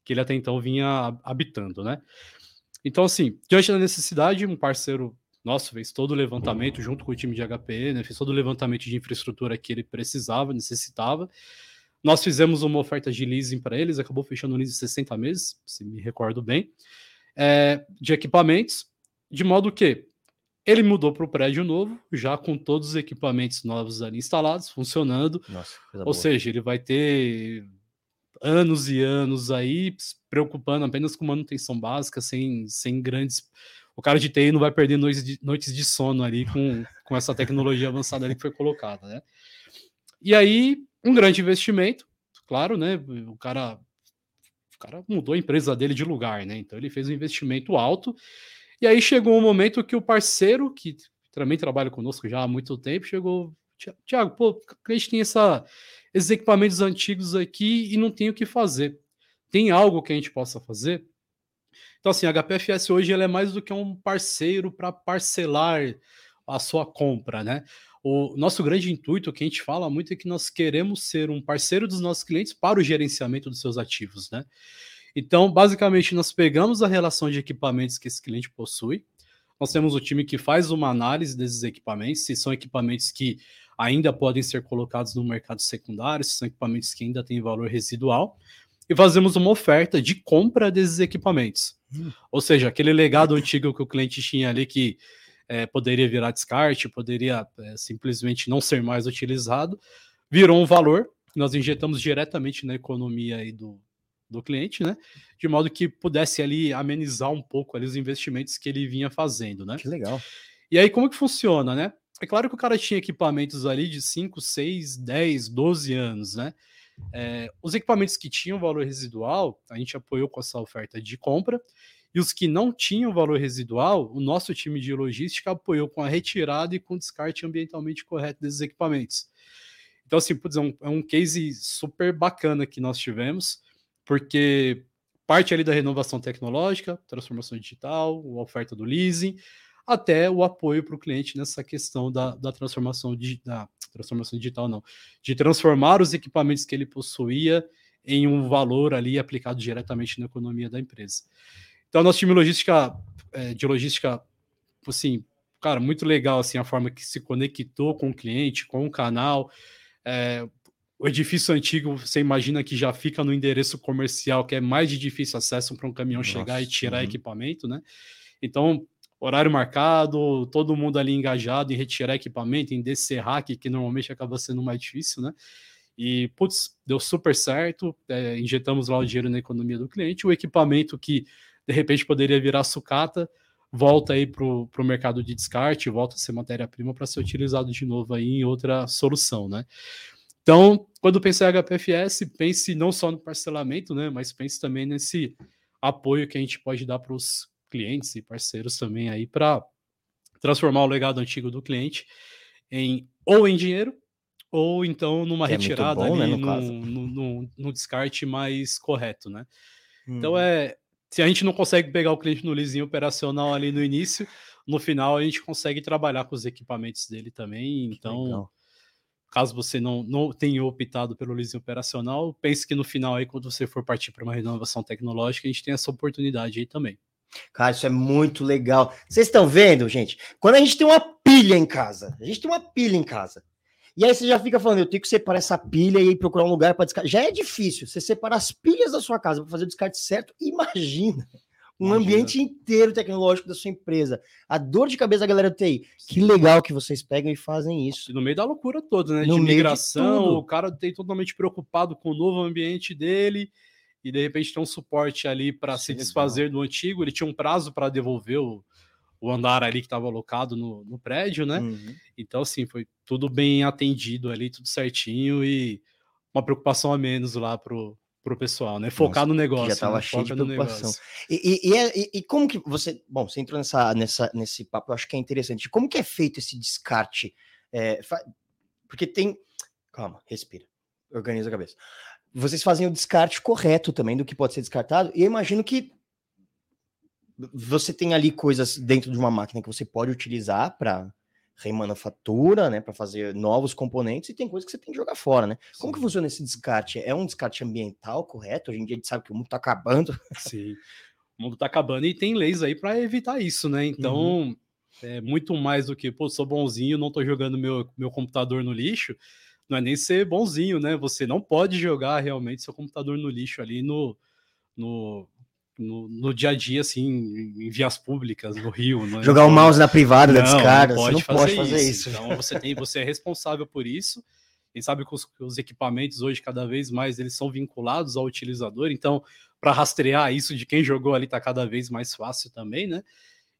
que ele até então vinha habitando, né? Então, assim, diante da necessidade, um parceiro nossa, fez todo o levantamento junto com o time de HP, né? Fez todo o levantamento de infraestrutura que ele precisava, necessitava. Nós fizemos uma oferta de leasing para eles, acabou fechando um leasing de 60 meses, se me recordo bem, é, de equipamentos, de modo que ele mudou para o prédio novo, já com todos os equipamentos novos ali instalados, funcionando. Nossa, Ou boa. seja, ele vai ter anos e anos aí preocupando apenas com manutenção básica, sem, sem grandes o cara de TI não vai perder noites de, noites de sono ali com, com essa tecnologia avançada ali que foi colocada, né? E aí, um grande investimento, claro, né? O cara, o cara mudou a empresa dele de lugar, né? Então ele fez um investimento alto. E aí chegou um momento que o parceiro, que também trabalha conosco já há muito tempo, chegou. Tiago, pô, a gente tem essa, esses equipamentos antigos aqui e não tem o que fazer. Tem algo que a gente possa fazer? Então, assim, a HPFS hoje ela é mais do que um parceiro para parcelar a sua compra, né? o nosso grande intuito, que a gente fala muito, é que nós queremos ser um parceiro dos nossos clientes para o gerenciamento dos seus ativos, né? Então, basicamente, nós pegamos a relação de equipamentos que esse cliente possui, nós temos o time que faz uma análise desses equipamentos, se são equipamentos que ainda podem ser colocados no mercado secundário, se são equipamentos que ainda têm valor residual, e fazemos uma oferta de compra desses equipamentos. Hum. Ou seja, aquele legado antigo que o cliente tinha ali que é, poderia virar descarte, poderia é, simplesmente não ser mais utilizado, virou um valor que nós injetamos diretamente na economia aí do, do cliente, né? De modo que pudesse ali amenizar um pouco ali os investimentos que ele vinha fazendo, né? Que legal. E aí, como que funciona, né? É claro que o cara tinha equipamentos ali de 5, 6, 10, 12 anos, né? É, os equipamentos que tinham valor residual, a gente apoiou com essa oferta de compra, e os que não tinham valor residual, o nosso time de logística apoiou com a retirada e com o descarte ambientalmente correto desses equipamentos. Então, assim, putz, é, um, é um case super bacana que nós tivemos, porque parte ali da renovação tecnológica, transformação digital, a oferta do leasing, até o apoio para o cliente nessa questão da, da transformação da transformação digital, não, de transformar os equipamentos que ele possuía em um valor ali aplicado diretamente na economia da empresa. Então, nosso time logística, é, de logística, assim, cara, muito legal assim a forma que se conectou com o cliente, com o canal. É, o edifício antigo, você imagina que já fica no endereço comercial, que é mais de difícil acesso para um caminhão Nossa, chegar e tirar uhum. equipamento, né? Então, horário marcado, todo mundo ali engajado em retirar equipamento, em descer hack, que normalmente acaba sendo mais difícil, né? E, putz, deu super certo, é, injetamos lá o dinheiro na economia do cliente, o equipamento que de repente poderia virar sucata, volta aí para o mercado de descarte, volta a ser matéria-prima para ser utilizado de novo aí em outra solução, né? Então, quando pense em HPFS, pense não só no parcelamento, né, mas pense também nesse apoio que a gente pode dar para os clientes e parceiros também aí para transformar o legado antigo do cliente em ou em dinheiro ou então numa é retirada bom, ali, né, no, no, no, no, descarte mais correto, né? Hum. Então uhum. é se a gente não consegue pegar o cliente no leasing operacional ali no início, no final a gente consegue trabalhar com os equipamentos dele também. Então, caso você não, não tenha optado pelo leasing operacional, pense que no final aí, quando você for partir para uma renovação tecnológica, a gente tem essa oportunidade aí também. Cara, isso é muito legal. Vocês estão vendo, gente? Quando a gente tem uma pilha em casa, a gente tem uma pilha em casa. E aí você já fica falando, eu tenho que separar essa pilha e procurar um lugar para descartar. Já é difícil você separar as pilhas da sua casa para fazer o descarte certo. Imagina um Imagina. ambiente inteiro tecnológico da sua empresa. A dor de cabeça da galera do TI. Que legal que vocês pegam e fazem isso. No meio da loucura toda, né? No de migração, o cara tem totalmente preocupado com o novo ambiente dele e de repente tem um suporte ali para se desfazer do antigo. Ele tinha um prazo para devolver o, o andar ali que estava alocado no, no, prédio, né? Uhum. Então, assim, foi tudo bem atendido ali, tudo certinho e uma preocupação a menos lá pro, pro pessoal, né? Focar Nossa, no negócio. Já estava né? cheio de preocupação. E, e, é, e, e, como que você. Bom, você entrou nessa, nessa, nesse papo, eu acho que é interessante. Como que é feito esse descarte? É, porque tem. Calma, respira. Organiza a cabeça. Vocês fazem o descarte correto também do que pode ser descartado, e eu imagino que você tem ali coisas dentro de uma máquina que você pode utilizar para remanufatura, né, para fazer novos componentes, e tem coisas que você tem que jogar fora, né? Sim. Como que funciona esse descarte? É um descarte ambiental correto? Hoje em dia a gente sabe que o mundo está acabando. Sim, o mundo está acabando e tem leis aí para evitar isso, né? Então, uhum. é muito mais do que, pô, sou bonzinho, não estou jogando meu, meu computador no lixo, não é nem ser bonzinho, né? Você não pode jogar realmente seu computador no lixo ali no, no no, no, dia a dia, assim, em vias públicas, no Rio. Né? Jogar o mouse na privada não, da descarga, não pode, você não fazer, pode fazer isso. isso. Então você, tem, você é responsável por isso. E sabe que os, os, equipamentos hoje, cada vez mais, eles são vinculados ao utilizador. Então, para rastrear isso de quem jogou ali, está cada vez mais fácil também, né?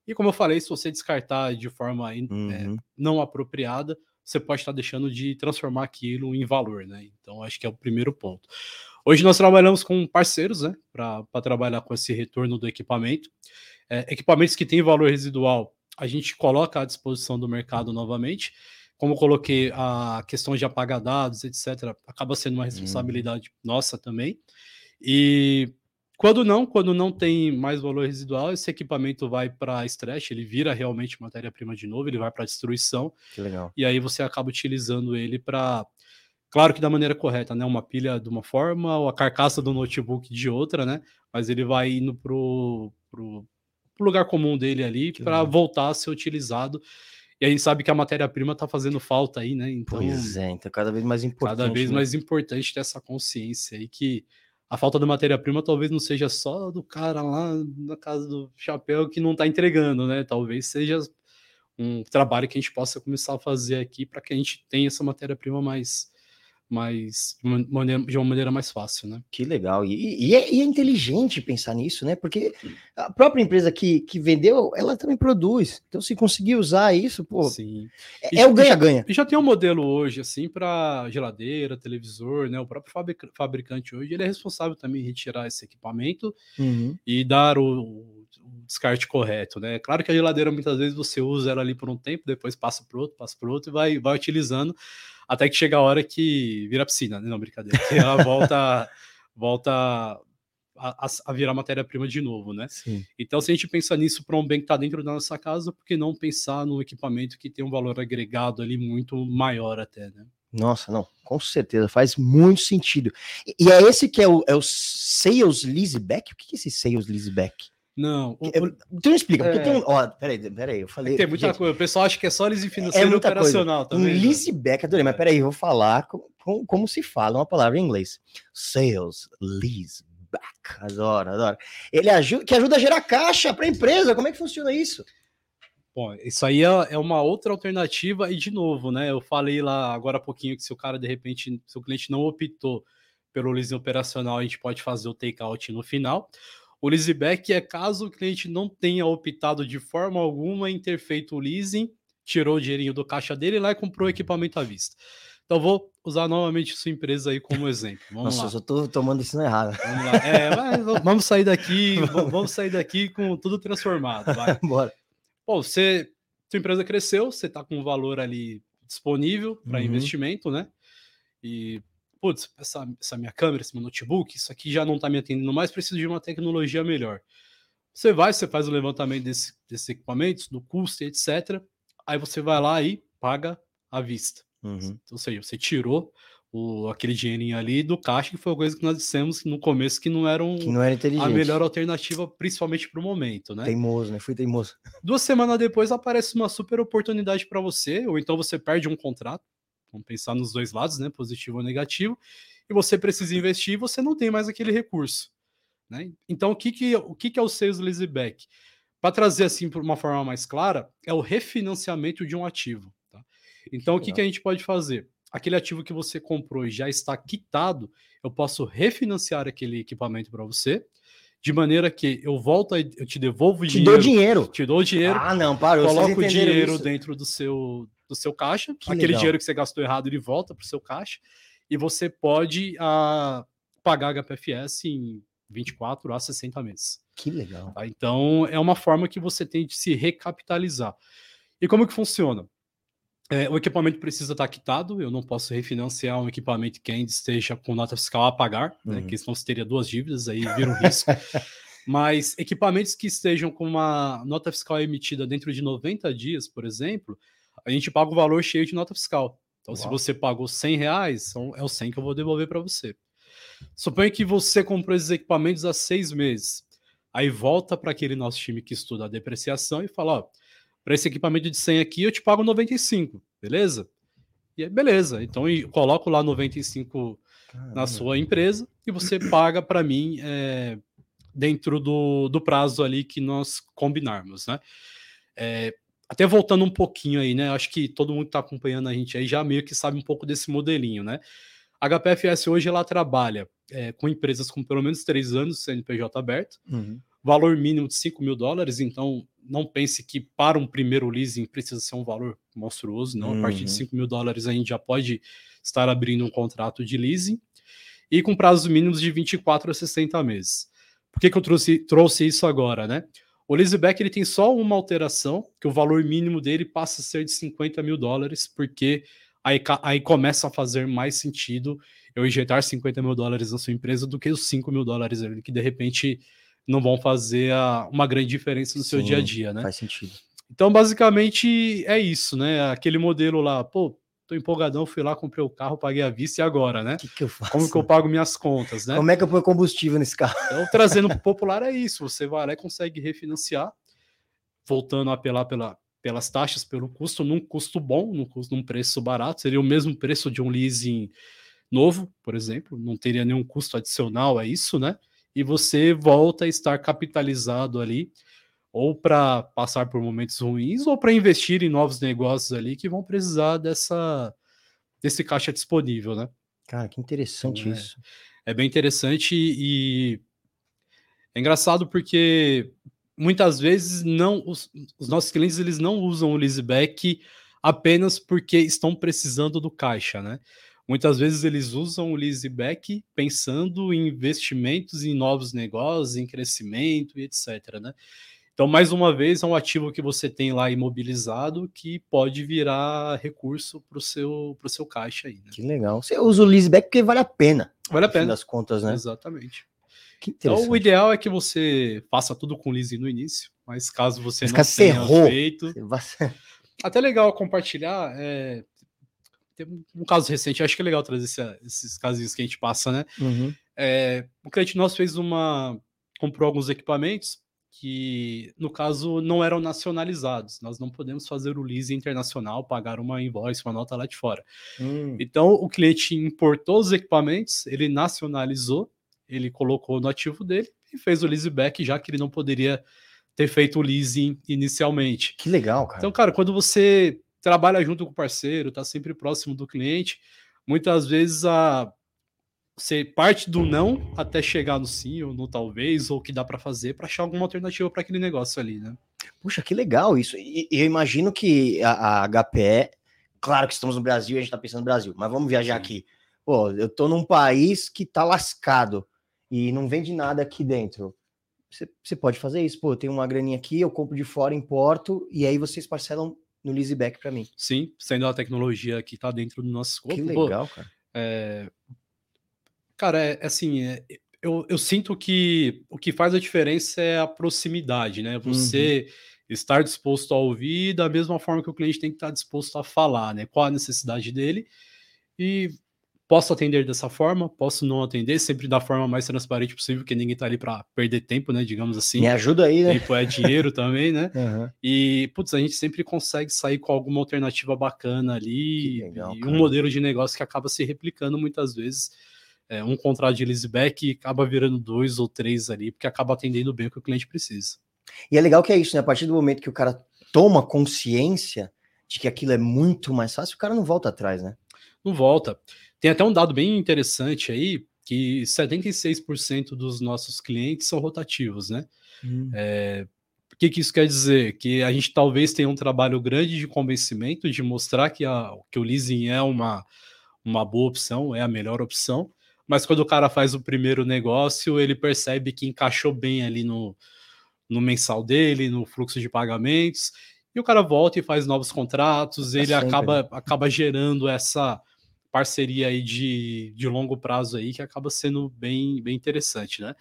E como eu falei, se você descartar de forma é, uhum. é, não apropriada, você pode estar deixando de transformar aquilo em valor, né? Então, acho que é o primeiro ponto. Hoje nós trabalhamos com parceiros, né, para trabalhar com esse retorno do equipamento. É, equipamentos que têm valor residual, a gente coloca à disposição do mercado novamente. Como coloquei a questão de apagar dados, etc., acaba sendo uma responsabilidade uhum. nossa também. E Quando não, quando não tem mais valor residual, esse equipamento vai para stretch, ele vira realmente matéria-prima de novo, ele vai para destruição. Que legal. E aí você acaba utilizando ele para Claro que da maneira correta, né? Uma pilha de uma forma, ou a carcaça do notebook de outra, né? Mas ele vai indo pro, pro, pro lugar comum dele ali para voltar a ser utilizado. E a gente sabe que a matéria-prima está fazendo falta aí, né? Então, pois é, então cada vez mais importante. Cada vez né? mais importante ter essa consciência aí que a falta de matéria-prima talvez não seja só do cara lá na casa do chapéu que não está entregando, né? Talvez seja um trabalho que a gente possa começar a fazer aqui para que a gente tenha essa matéria-prima mais mais de uma, maneira, de uma maneira mais fácil, né? Que legal. E, e, é, e, é, inteligente pensar nisso, né? Porque a própria empresa que, que vendeu, ela também produz. Então, se conseguir usar isso, pô, Sim. é, é o ganha-ganha. E já tem um modelo hoje, assim, para geladeira, televisor, né? O próprio fabricante hoje, ele é responsável também em retirar esse equipamento uhum. e dar o, o, descarte correto, né? Claro que a geladeira, muitas vezes, você usa ela ali por um tempo, depois passa para outro, passa para outro e vai, vai utilizando até que chega a hora que vira piscina, né? Não, brincadeira. Que ela volta, volta a, a, virar matéria-prima de novo, né? Sim. Então, se a gente pensar nisso para um bem que está dentro da nossa casa, por que não pensar no equipamento que tem um valor agregado ali muito maior até, né? Nossa, não, com certeza, faz muito sentido. E, e é esse que é o, é o Sales Leaseback? O que é esse Sales Leaseback? Não. O, o, então explica, porque é... tem um. Ó, peraí, peraí, eu falei. Tem muita gente, coisa. O pessoal acha que é só leasing financeiro é operacional coisa. também. Um leaseback, adorei, mas peraí, eu vou falar com, com, como se fala uma palavra em inglês. Sales leaseback. Adoro, adoro. Ele ajuda, que ajuda a gerar caixa para a empresa. Como é que funciona isso? Bom, isso aí é, é, uma outra alternativa, e de novo, né? Eu falei lá agora há pouquinho que se o cara, de repente, se o cliente não optou pelo leasing operacional, a gente pode fazer o takeout no final. O leaseback é caso o cliente não tenha optado de forma alguma em ter feito o leasing, tirou o dinheirinho do caixa dele lá e comprou o equipamento à vista. Então vou usar novamente sua empresa aí como exemplo. Vamos Nossa, lá. eu tô tomando isso errado. Vamos. É, vamos sair daqui, vamos sair daqui com tudo transformado. Vai. Bora. Bom, você, sua empresa cresceu, você está com um valor ali disponível para uhum. investimento, né? E putz, essa, essa minha câmera, esse meu notebook, isso aqui já não está me atendendo mais, preciso de uma tecnologia melhor. Você vai, você faz o levantamento desse, desses equipamentos, do custo, etc. Aí você vai lá e paga à vista. Uhum. Ou seja, você tirou o, aquele dinheirinho ali do caixa, que foi uma coisa que nós dissemos no começo que não, eram que não era a melhor alternativa, principalmente para o momento, né? Teimoso, né? Fui teimoso. Duas semanas depois aparece uma super oportunidade para você, ou então você perde um contrato, Vamos pensar nos dois lados, né? Positivo ou negativo. E você precisa investir e você não tem mais aquele recurso. Né? Então, o que, que, o que, que é o sales leaseback? Para trazer assim por uma forma mais clara, é o refinanciamento de um ativo. Tá? Então, o que, que a gente pode fazer? Aquele ativo que você comprou e já está quitado, eu posso refinanciar aquele equipamento para você, de maneira que eu volto, a, eu te devolvo te dinheiro. Te dou dinheiro. Te dou dinheiro. Ah, não, parou. Coloco o dinheiro isso. dentro do seu, do seu caixa. Que Aquele legal. dinheiro que você gastou errado, ele volta para o seu caixa. E você pode uh, pagar HPFS em 24 a 60 meses. Que legal. Tá? Então, é uma forma que você tem de se recapitalizar. E como que funciona? É, o equipamento precisa estar quitado, eu não posso refinanciar um equipamento que ainda esteja com nota fiscal a pagar, né, uhum. né, que senão você teria duas dívidas, aí vira um risco. Mas equipamentos que estejam com uma nota fiscal emitida dentro de 90 dias, por exemplo, a gente paga o valor cheio de nota fiscal. Então, Uau. se você pagou 100 reais, é o 100 que eu vou devolver para você. Suponha que você comprou esses equipamentos há seis meses. Aí volta para aquele nosso time que estuda a depreciação e fala: ó, para esse equipamento de 100 aqui eu te pago 95, beleza? E aí, beleza. Então coloco lá 95 Caramba. na sua empresa e você paga para mim é, dentro do, do prazo ali que nós combinarmos, né? É, até voltando um pouquinho aí, né? Acho que todo mundo que está acompanhando a gente aí já meio que sabe um pouco desse modelinho, né? A HPFS hoje ela trabalha é, com empresas com pelo menos três anos CNPJ aberto, uhum. Valor mínimo de 5 mil dólares, então não pense que para um primeiro leasing precisa ser um valor monstruoso, não. Uhum. A partir de 5 uhum. mil dólares a gente já pode estar abrindo um contrato de leasing e com prazos mínimos de 24 a 60 meses. Por que, que eu trouxe, trouxe isso agora, né? O leaseback ele tem só uma alteração, que o valor mínimo dele passa a ser de 50 mil dólares, porque aí, aí começa a fazer mais sentido eu injetar 50 mil dólares na sua empresa do que os 5 mil dólares ali, que de repente não vão fazer a, uma grande diferença no Sim, seu dia a dia, né? Faz sentido. Então, basicamente, é isso, né? Aquele modelo lá, pô, tô empolgadão, fui lá, comprei o carro, paguei a vista e agora, né? Que que eu faço? Como que eu pago minhas contas, né? Como é que eu ponho combustível nesse carro? Então, trazendo pro popular é isso, você vai lá e consegue refinanciar, voltando a apelar pela, pelas taxas, pelo custo, num custo bom, num, custo, num preço barato, seria o mesmo preço de um leasing novo, por exemplo, não teria nenhum custo adicional a isso, né? E você volta a estar capitalizado ali, ou para passar por momentos ruins, ou para investir em novos negócios ali que vão precisar dessa desse caixa disponível, né? Cara, que interessante então, é, isso. É bem interessante e é engraçado porque muitas vezes não os, os nossos clientes eles não usam o leaseback apenas porque estão precisando do caixa, né? Muitas vezes eles usam o leaseback pensando em investimentos em novos negócios, em crescimento e etc, né? Então, mais uma vez, é um ativo que você tem lá imobilizado que pode virar recurso para o seu, pro seu caixa aí. Né? Que legal. Você usa o leaseback porque vale a pena. Vale a pena. das contas, né? Exatamente. então, o ideal é que você faça tudo com leasing no início, mas caso você mas não tenha errou, feito... Vai... Até legal compartilhar, é... tem um caso recente, acho que é legal trazer esse, esses casos que a gente passa, né? Uhum. É... O cliente nosso fez uma... comprou alguns equipamentos que, no caso, não eram nacionalizados. Nós não podemos fazer o leasing internacional, pagar uma invoice, uma nota lá de fora. Hum. Então, o cliente importou os equipamentos, ele nacionalizou, ele colocou no ativo dele e fez o leaseback, já que ele não poderia ter feito o leasing inicialmente. Que legal, cara. Então, cara, quando você trabalha junto com o parceiro, tá sempre próximo do cliente, muitas vezes a você parte do não até chegar no sim ou no talvez, ou o que dá para fazer para achar alguma alternativa para aquele negócio ali, né? Puxa, que legal isso. E eu imagino que a, a HPE, claro que estamos no Brasil e a gente está pensando no Brasil, mas vamos viajar sim. aqui. Pô, eu tô num país que tá lascado e não vende nada aqui dentro. Você, você pode fazer isso, pô, eu tenho uma graninha aqui, eu compro de fora, importo, e aí vocês parcelam no leaseback para mim. Sim, sendo a tecnologia que tá dentro do nosso escopo. Que legal, cara. É, Cara, é, é assim, é, eu, eu sinto que o que faz a diferença é a proximidade, né? Você uhum. estar disposto a ouvir da mesma forma que o cliente tem que estar disposto a falar, né? Qual a necessidade dele e posso atender dessa forma, posso não atender, sempre da forma mais transparente possível, porque ninguém tá ali para perder tempo, né? Digamos assim. Me ajuda aí, né? Tempo é dinheiro também, né? Uhum. E, putz, a gente sempre consegue sair com alguma alternativa bacana ali, legal, e um modelo de negócio que acaba se replicando muitas vezes é, um contrato de leaseback acaba virando dois ou três ali, porque acaba atendendo bem o que o cliente precisa. E é legal que é isso, né? A partir do momento que o cara toma consciência de que aquilo é muito mais fácil, o cara não volta atrás, né? Não volta. Tem até um dado bem interessante aí, que 76% dos nossos clientes são rotativos, né? Hum. É, o que, que, isso quer dizer? Que a gente talvez tenha um trabalho grande de convencimento, de mostrar que, a, que o leasing é uma, uma boa opção, é a melhor opção, mas quando o cara faz o primeiro negócio, ele percebe que encaixou bem ali no, no mensal dele, no fluxo de pagamentos, e o cara volta e faz novos contratos, é ele sempre. acaba, acaba gerando essa parceria aí de, de longo prazo aí, que acaba sendo bem, bem interessante, né?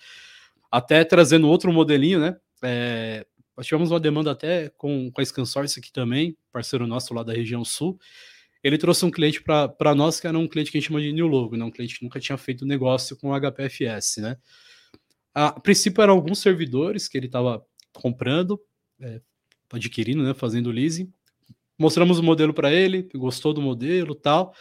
Até trazendo outro modelinho, né? É, nós tivemos uma demanda até com, com a Scansource aqui também, parceiro nosso lá da região sul, ele trouxe um cliente para nós que era um cliente que a gente chama de new logo, né? um cliente que nunca tinha feito negócio com HPFS, né? A, a princípio eram alguns servidores que ele estava comprando, é, adquirindo, né? Fazendo leasing. Mostramos o modelo para ele, gostou do modelo, tal.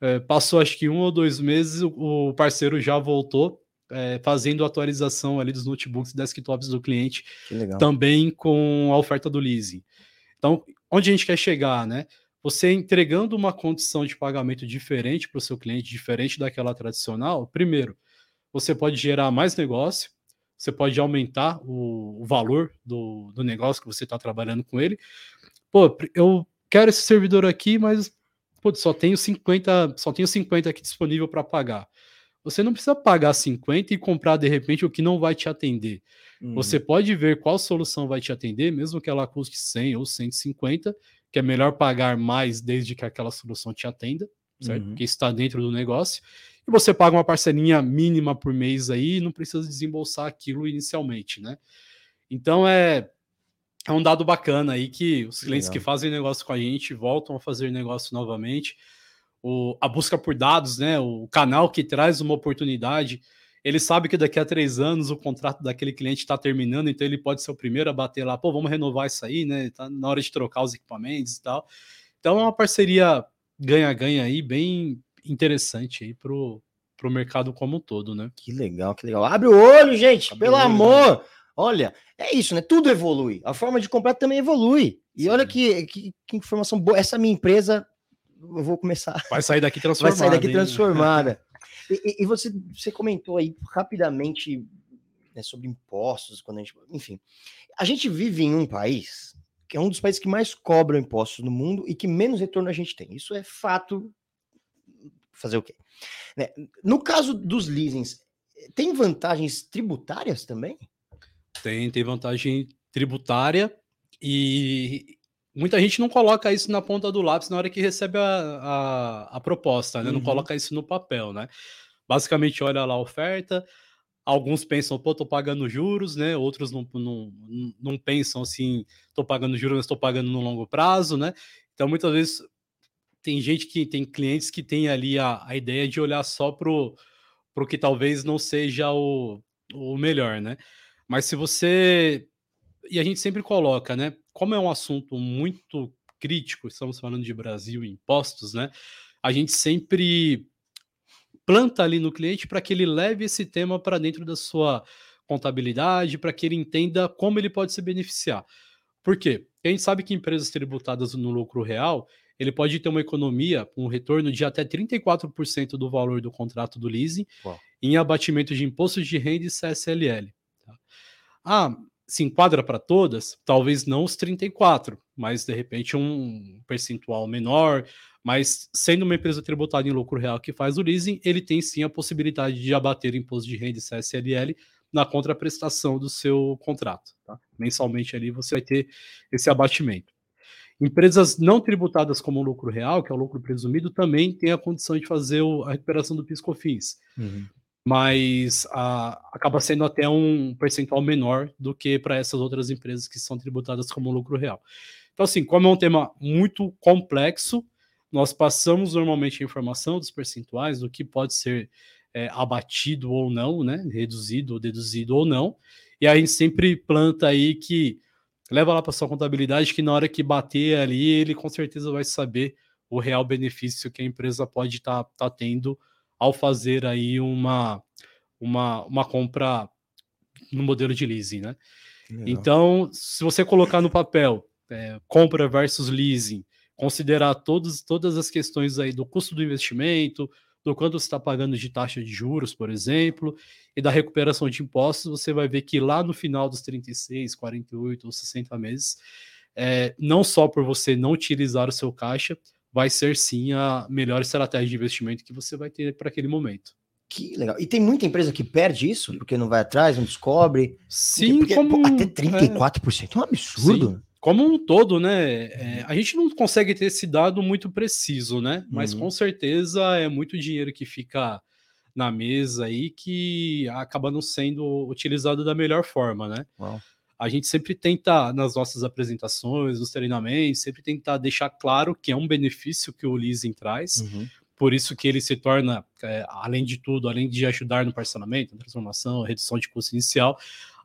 É, passou acho que um ou dois meses, o, parceiro já voltou é, fazendo atualização ali dos notebooks, desktops do cliente, também com a oferta do leasing. Então, onde a gente quer chegar, né? você entregando uma condição de pagamento diferente para o seu cliente, diferente daquela tradicional, primeiro, você pode gerar mais negócio, você pode aumentar o, o valor do, do negócio que você está trabalhando com ele. Pô, eu quero esse servidor aqui, mas pô, só tenho 50, só tenho 50 aqui disponível para pagar. Você não precisa pagar 50 e comprar de repente o que não vai te atender. Uhum. Você pode ver qual solução vai te atender, mesmo que ela custe 100 ou 150 que é melhor pagar mais desde que aquela solução te atenda. certo? Uhum. Porque está dentro do negócio. E você paga uma parcelinha mínima por mês aí e não precisa desembolsar aquilo inicialmente, né? Então é, é um dado bacana aí que os clientes Legal. que fazem negócio com a gente voltam a fazer negócio novamente. O, a busca por dados, né? O canal que traz uma oportunidade ele sabe que daqui a três anos o contrato daquele cliente está terminando, então ele pode ser o primeiro a bater lá, pô, vamos renovar isso aí, né? Tá na hora de trocar os equipamentos e tal. Então é uma parceria ganha-ganha aí, bem interessante aí pro, pro mercado como um todo, né? Que legal, que legal. Abre o olho, gente, Abre pelo olho, amor! Né? Olha, é isso, né? Tudo evolui. A forma de comprar também evolui. E olha que, que, que, informação boa. Essa minha empresa, eu vou começar. Vai sair daqui transformada. Vai sair daqui transformada. E, e, você, você comentou aí rapidamente né, sobre impostos, quando a gente. Enfim, a gente vive em um país que é um dos países que mais cobram impostos no mundo e que menos retorno a gente tem. Isso é fato. Fazer o quê? Né? No caso dos leasings, tem vantagens tributárias também? Tem, tem vantagem tributária e, muita gente não coloca isso na ponta do lápis na hora que recebe a, a, a proposta, né? Uhum. Não coloca isso no papel, né? Basicamente, olha lá a oferta. Alguns pensam, pô, tô pagando juros, né? Outros não, não, não pensam assim, tô pagando juros, mas estou pagando no longo prazo, né? Então, muitas vezes, tem gente que tem clientes que tem ali a, a ideia de olhar só pro, pro que talvez não seja o, o melhor, né? Mas se você. E a gente sempre coloca, né? como é um assunto muito crítico, estamos falando de Brasil e impostos, né? A gente sempre planta ali no cliente para que ele leve esse tema para dentro da sua contabilidade, para que ele entenda como ele pode se beneficiar. Por quê? Porque a gente sabe que empresas tributadas no lucro real, ele pode ter uma economia, um retorno de até 34% do valor do contrato do leasing Uau. em abatimento de imposto de renda e CSLL. Tá? Ah, se enquadra para todas, talvez não os 34, mas de repente um percentual menor. Mas sendo uma empresa tributada em lucro real que faz o leasing, ele tem sim a possibilidade de abater imposto de renda e CSLL na contraprestação do seu contrato. Tá? Mensalmente ali você vai ter esse abatimento. Empresas não tributadas como lucro real, que é o lucro presumido, também têm a condição de fazer a recuperação do PIS/COFINS. Uhum mas a, acaba sendo até um percentual menor do que para essas outras empresas que são tributadas como lucro real. Então, assim, como é um tema muito complexo, nós passamos normalmente a informação dos percentuais, do que pode ser é, abatido ou não, né? Reduzido ou deduzido ou não. E a gente sempre planta aí que leva lá para sua contabilidade que na hora que bater ali, ele com certeza vai saber o real benefício que a empresa pode estar tá, tá tendo ao fazer aí uma, uma, uma compra no modelo de leasing, né? Então, se você colocar no papel é, compra versus leasing, considerar todos, todas as questões aí do custo do investimento, do quanto você está pagando de taxa de juros, por exemplo, e da recuperação de impostos, você vai ver que lá no final dos 36, 48 ou 60 meses, é, não só por você não utilizar o seu caixa, vai ser sim a melhor estratégia de investimento que você vai ter para aquele momento. Que legal. E tem muita empresa que perde isso, porque não vai atrás, não descobre. Sim, porque, como... Pô, até 34% é, é um absurdo. Sim. Como um todo, né? É, a gente não consegue ter esse dado muito preciso, né? Mas uhum. com certeza é muito dinheiro que fica na mesa aí que acaba não sendo utilizado da melhor forma, né? Uau a gente sempre tenta, nas nossas apresentações, nos treinamentos, sempre tentar deixar claro que é um benefício que o leasing traz, uhum. por isso que ele se torna, é, além de tudo, além de ajudar no parcelamento, na transformação, redução de custo inicial,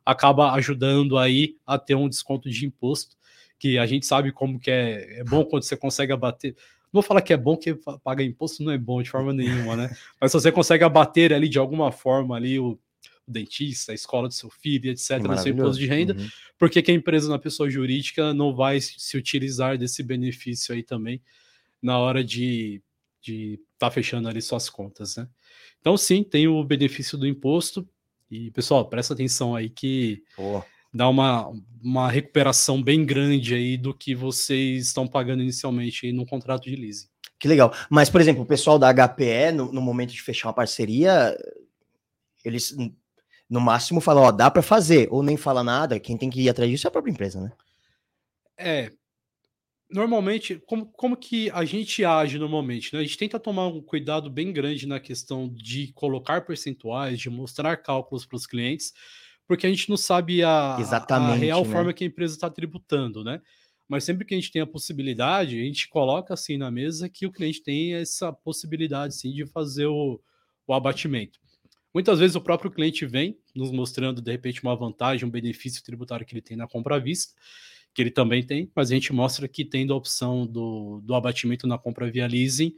acaba ajudando aí a ter um desconto de imposto, que a gente sabe como que é, é bom quando você consegue abater, não vou falar que é bom que paga imposto não é bom de forma nenhuma, né? Mas se você consegue abater ali de alguma forma ali o o dentista, a escola do seu filho, etc., no seu imposto de renda, uhum. porque que a empresa na pessoa jurídica não vai se utilizar desse benefício aí também na hora de estar tá fechando ali suas contas, né? Então, sim, tem o benefício do imposto. E, pessoal, presta atenção aí que oh. dá uma, uma recuperação bem grande aí do que vocês estão pagando inicialmente no contrato de leasing. Que legal. Mas, por exemplo, o pessoal da HPE, no, no momento de fechar uma parceria, eles no máximo fala, ó, dá para fazer, ou nem fala nada, quem tem que ir atrás disso é a própria empresa, né? É. normalmente, como, como que a gente age normalmente? Né? A gente tenta tomar um cuidado bem grande na questão de colocar percentuais, de mostrar cálculos para os clientes, porque a gente não sabe a, a real né? forma que a empresa está tributando, né? Mas sempre que a gente tem a possibilidade, a gente coloca assim na mesa que o cliente tem essa possibilidade sim de fazer o, o abatimento. Muitas vezes o próprio cliente vem nos mostrando de repente uma vantagem, um benefício tributário que ele tem na compra à vista, que ele também tem, mas a gente mostra que tendo a opção do, do abatimento na compra via leasing,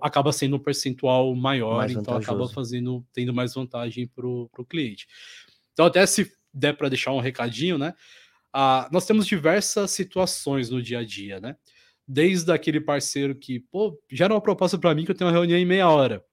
acaba sendo um percentual maior, mais então vantajoso. acaba fazendo tendo mais vantagem para o cliente. Então, até se der para deixar um recadinho, né? Ah, nós temos diversas situações no dia a dia, né? Desde aquele parceiro que, pô, gera uma proposta para mim que eu tenho uma reunião em meia hora.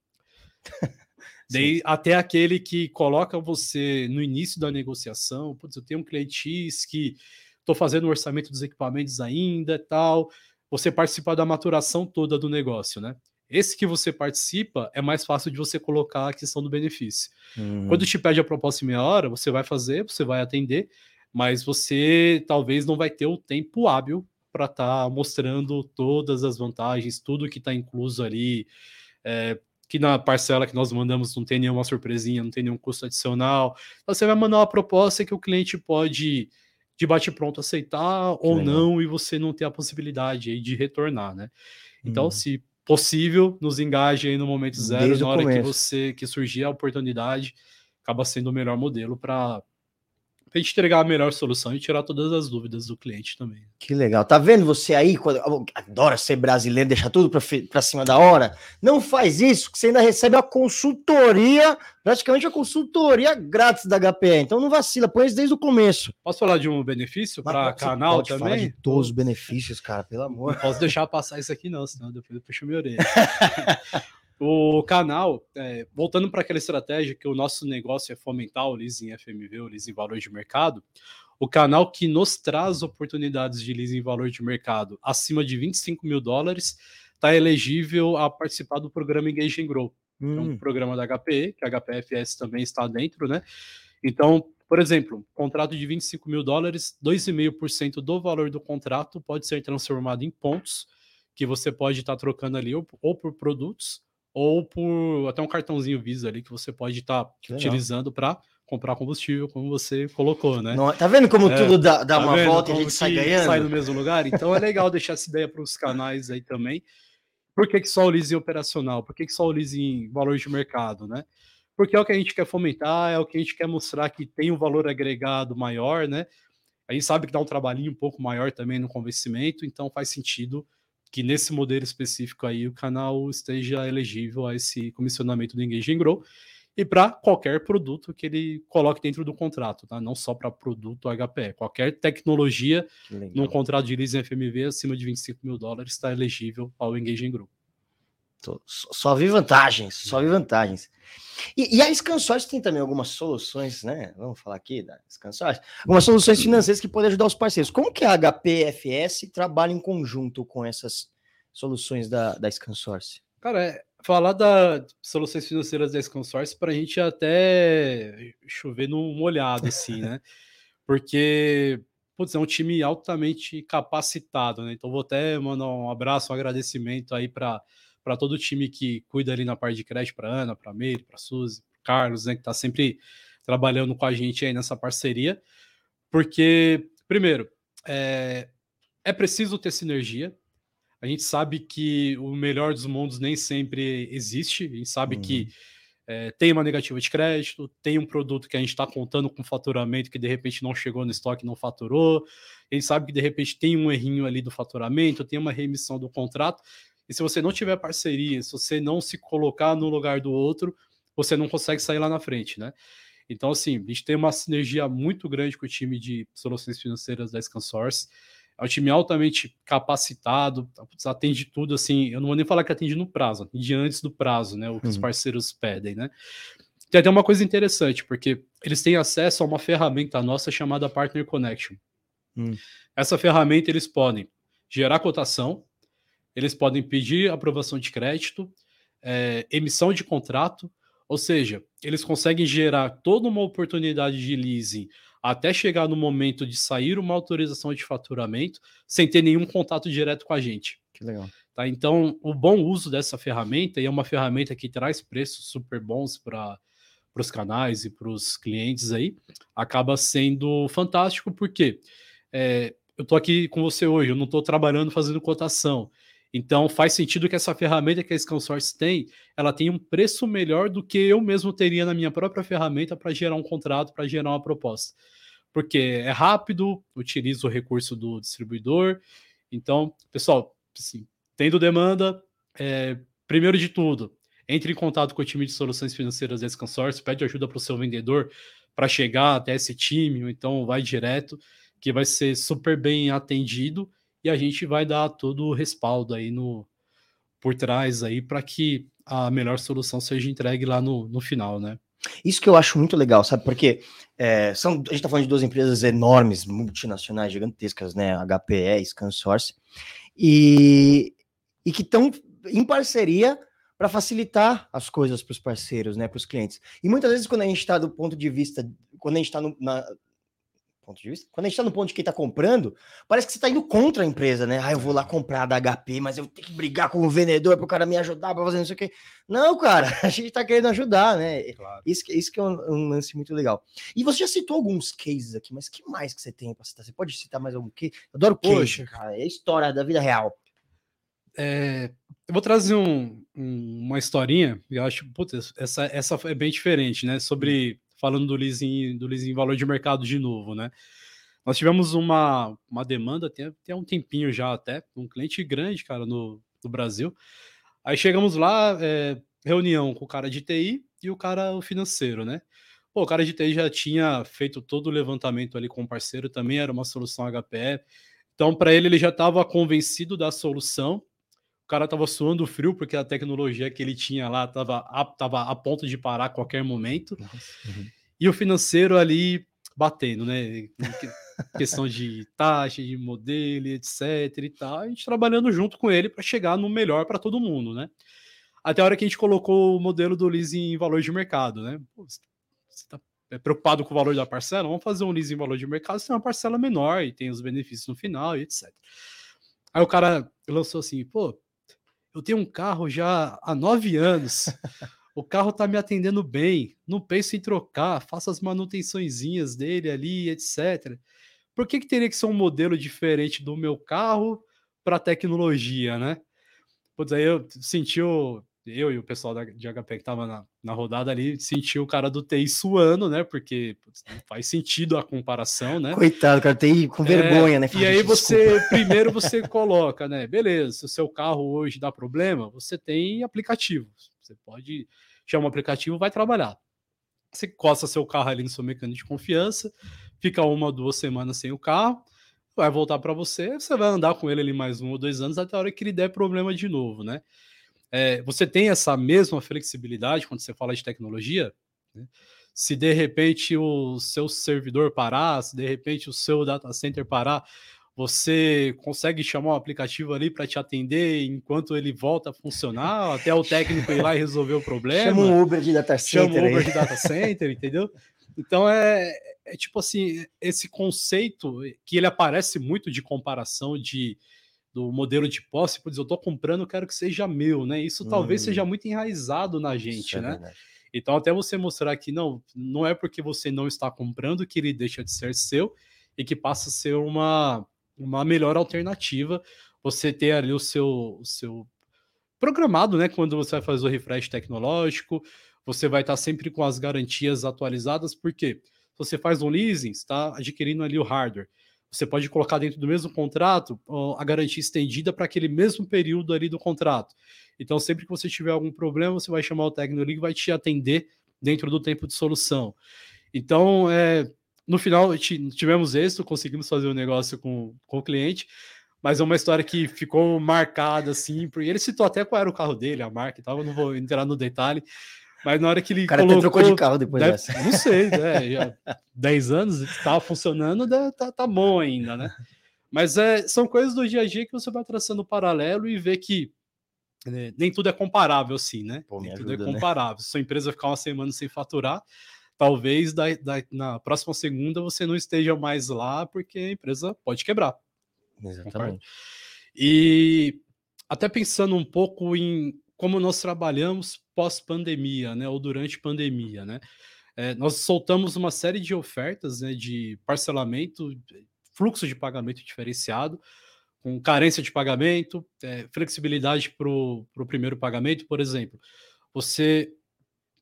Daí, até aquele que coloca você no início da negociação, putz, eu tenho um cliente X que estou fazendo o orçamento dos equipamentos ainda tal. Você participa da maturação toda do negócio, né? Esse que você participa é mais fácil de você colocar a questão do benefício. Hum. Quando te pede a proposta em meia hora, você vai fazer, você vai atender, mas você talvez não vai ter o tempo hábil para estar tá mostrando todas as vantagens, tudo que está incluso ali. É, que na parcela que nós mandamos não tem nenhuma surpresinha, não tem nenhum custo adicional. Então, você vai mandar uma proposta que o cliente pode de bate-pronto aceitar que ou legal. não e você não ter a possibilidade aí de retornar, né? Então, hum. se possível, nos engaje aí no momento zero, Desde na hora que você que surgir a oportunidade, acaba sendo o melhor modelo para a gente entregar a melhor solução e tirar todas as dúvidas do cliente também. Que legal. Tá vendo você aí, quando adora ser brasileiro, deixa tudo para cima da hora? Não faz isso, que você ainda recebe a consultoria, praticamente a consultoria grátis da HPE. Então não vacila, põe isso desde o começo. Posso falar de um benefício para canal pode também? Falar de todos os benefícios, cara, pelo amor. Não posso deixar passar isso aqui não, senão depois eu puxo minha orelha. O canal, é, voltando para aquela estratégia que o nosso negócio é fomentar o leasing FMV, o leasing valor de mercado, o canal que nos traz oportunidades de leasing valor de mercado acima de 25 mil dólares está elegível a participar do programa Engage and Grow. Hum. É um hum. programa da HPE, que a HPFS também está dentro, né? Então, por exemplo, contrato de 25 mil dólares, 2,5% do valor do contrato pode ser transformado em pontos, que você pode estar tá trocando ali ou, ou por produtos ou por até um cartãozinho Visa ali que você pode estar tá utilizando para comprar combustível, como você colocou, né? Não, tá vendo como é, tudo dá, dá tá uma volta e a gente sai ganhando? Sai no mesmo lugar? Então é legal deixar essa ideia para os canais aí também. Por que, que só o leasing operacional? Por que, que só o leasing valor de mercado, né? Porque é o que a gente quer fomentar, é o que a gente quer mostrar que tem um valor agregado maior, né? A gente sabe que dá um trabalhinho um pouco maior também no convencimento, então faz sentido que nesse modelo específico aí o canal esteja elegível a esse comissionamento do Engage Grow e para qualquer produto que ele coloque dentro do contrato, tá? Não só para produto HPE. Qualquer tecnologia num contrato de leasing FMV acima de 25 mil dólares está elegível ao Engage Group. Só vi vantagens, só vi vantagens. E, e a Scansource tem também algumas soluções, né? Vamos falar aqui da Scansource. Algumas soluções financeiras que podem ajudar os parceiros. Como que a HPFS trabalha em conjunto com essas soluções da, da Scansource? Cara, é, falar das soluções financeiras da Scansource para a gente até chover no molhado, assim, né? Porque putz, é um time altamente capacitado, né? Então vou até mandar um abraço, um agradecimento aí para para todo o time que cuida ali na parte de crédito, para Ana, para Meire, para Suzy, para Carlos, né, que está sempre trabalhando com a gente aí nessa parceria, porque, primeiro, é, é preciso ter sinergia. A gente sabe que o melhor dos mundos nem sempre existe, a gente sabe uhum. que é, tem uma negativa de crédito, tem um produto que a gente está contando com faturamento que de repente não chegou no estoque, não faturou, a gente sabe que de repente tem um errinho ali do faturamento, tem uma remissão do contrato, e se você não tiver parceria, se você não se colocar no lugar do outro, você não consegue sair lá na frente, né? Então, assim, a gente tem uma sinergia muito grande com o time de soluções financeiras da ScanSource. É um time altamente capacitado, atende tudo, assim, eu não vou nem falar que atende no prazo, atende antes do prazo, né? O que uhum. os parceiros pedem, né? Tem até uma coisa interessante, porque eles têm acesso a uma ferramenta nossa chamada Partner Connection. Hum. Essa ferramenta eles podem gerar cotação, eles podem pedir aprovação de crédito, é, emissão de contrato, ou seja, eles conseguem gerar toda uma oportunidade de leasing até chegar no momento de sair uma autorização de faturamento sem ter nenhum contato direto com a gente. Que legal. Tá? Então, o bom uso dessa ferramenta, e é uma ferramenta que traz preços super bons para os canais e para os clientes aí, acaba sendo fantástico, porque é, eu estou aqui com você hoje, eu não estou trabalhando fazendo cotação. Então faz sentido que essa ferramenta que a ScanSource tem, ela tem um preço melhor do que eu mesmo teria na minha própria ferramenta para gerar um contrato, para gerar uma proposta. Porque é rápido, utiliza o recurso do distribuidor. Então, pessoal, assim, tendo demanda, é, primeiro de tudo, entre em contato com o time de soluções financeiras da ScanSource, pede ajuda para o seu vendedor para chegar até esse time, ou então vai direto, que vai ser super bem atendido e a gente vai dar todo o respaldo aí no por trás aí para que a melhor solução seja entregue lá no, no final, né? Isso que eu acho muito legal, sabe? Porque é, são, a gente está falando de duas empresas enormes, multinacionais, gigantescas, né? HPE ScanSource, e, e que estão em parceria para facilitar as coisas para os parceiros, né? Para os clientes. E muitas vezes, quando a gente está do ponto de vista, quando a gente está ponto de vista. Quando a gente está no ponto de quem está comprando, parece que você está indo contra a empresa, né? Ah, eu vou lá comprar da HP, mas eu tenho que brigar com o vendedor para o cara me ajudar para fazer isso aqui. Não, cara, a gente está querendo ajudar, né? Claro. Isso, isso que é um, um, lance muito legal. E você já citou alguns cases aqui, mas que mais que você tem para citar? Você pode citar mais algum case? Eu adoro case, Poxa. cara. É história da vida real. É, eu vou trazer um, um, uma historinha, eu acho, putz, essa, essa é bem diferente, né? Sobre falando do leasing, do leasing valor de mercado de novo, né? Nós tivemos uma, uma demanda, tem, tem um tempinho já até, um cliente grande, cara, no, no Brasil. Aí chegamos lá, é, reunião com o cara de TI e o cara financeiro, né? Pô, o cara de TI já tinha feito todo o levantamento ali com o parceiro, também era uma solução HPE. Então, para ele, ele já estava convencido da solução. O cara estava suando frio, porque a tecnologia que ele tinha lá estava a, tava a ponto de parar a qualquer momento. Uhum. E o financeiro ali batendo, né? questão de taxa, de modelo, etc e tal. A gente trabalhando junto com ele para chegar no melhor para todo mundo, né? Até a hora que a gente colocou o modelo do leasing em valor de mercado, né? Pô, você está é preocupado com o valor da parcela? Vamos fazer um leasing em valor de mercado, você tem uma parcela menor e tem os benefícios no final e etc. Aí o cara lançou assim, pô, eu tenho um carro já há nove anos. o carro tá me atendendo bem, não penso em trocar, faço as manutençõezinhas dele ali, etc. Por que, que teria que ser um modelo diferente do meu carro para tecnologia, né? Putz, aí eu senti o, eu e o pessoal da, de HP que tava na, na rodada ali, sentiu o cara do TI suando, né? Porque putz, faz sentido a comparação, né? Coitado, cara, TI com vergonha, é, né? E aí você, primeiro você coloca, né? Beleza, se o seu carro hoje dá problema, você tem aplicativos. Você pode chamar o aplicativo, vai trabalhar. Você costa seu carro ali no seu mecânico de confiança, fica uma ou duas semanas sem o carro, vai voltar para você, você vai andar com ele ali mais um ou dois anos até a hora que ele der problema de novo, né? É, você tem essa mesma flexibilidade quando você fala de tecnologia? Né? Se de repente o seu servidor parar, se de repente o seu data center parar, você consegue chamar o aplicativo ali para te atender enquanto ele volta a funcionar, até o técnico ir lá e resolver o problema. Chama um Uber de data center. Chama um Uber aí. de data center, entendeu? Então é, é, tipo assim, esse conceito que ele aparece muito de comparação de do modelo de posse, por dizer, eu estou comprando, quero que seja meu, né? Isso hum. talvez seja muito enraizado na gente, é né? Verdade. Então, até você mostrar que não, não é porque você não está comprando que ele deixa de ser seu e que passa a ser uma, uma melhor alternativa você ter ali o seu, o seu programado, né? Quando você vai fazer o refresh tecnológico, você vai estar sempre com as garantias atualizadas, porque se você faz um leasing, está adquirindo ali o hardware. Você pode colocar dentro do mesmo contrato a garantia estendida para aquele mesmo período ali do contrato. Então, sempre que você tiver algum problema, você vai chamar o técnico ali que vai te atender dentro do tempo de solução. Então, é, no final, tivemos êxito, conseguimos fazer o um negócio com, com o cliente, mas é uma história que ficou marcada, assim, porque ele citou até qual era o carro dele, a marca e tal, eu não vou entrar no detalhe, mas na hora que ele o cara colocou, trocou de carro depois deve, dessa. Não sei, né, já 10 anos, estava funcionando, tá, tá bom ainda, né? Mas é, são coisas do dia a dia que você vai traçando paralelo e vê que né, nem tudo é comparável, assim, né? Pô, nem tudo é ajuda, é comparável. Né? Se sua empresa ficar uma semana sem faturar, talvez da, da, na próxima segunda você não esteja mais lá porque a empresa pode quebrar. Exatamente. E até pensando um pouco em como nós trabalhamos pós-pandemia, né, ou durante pandemia, né? É, nós soltamos uma série de ofertas né, de parcelamento, fluxo de pagamento diferenciado, com carência de pagamento, é, flexibilidade para o primeiro pagamento, por exemplo. Você.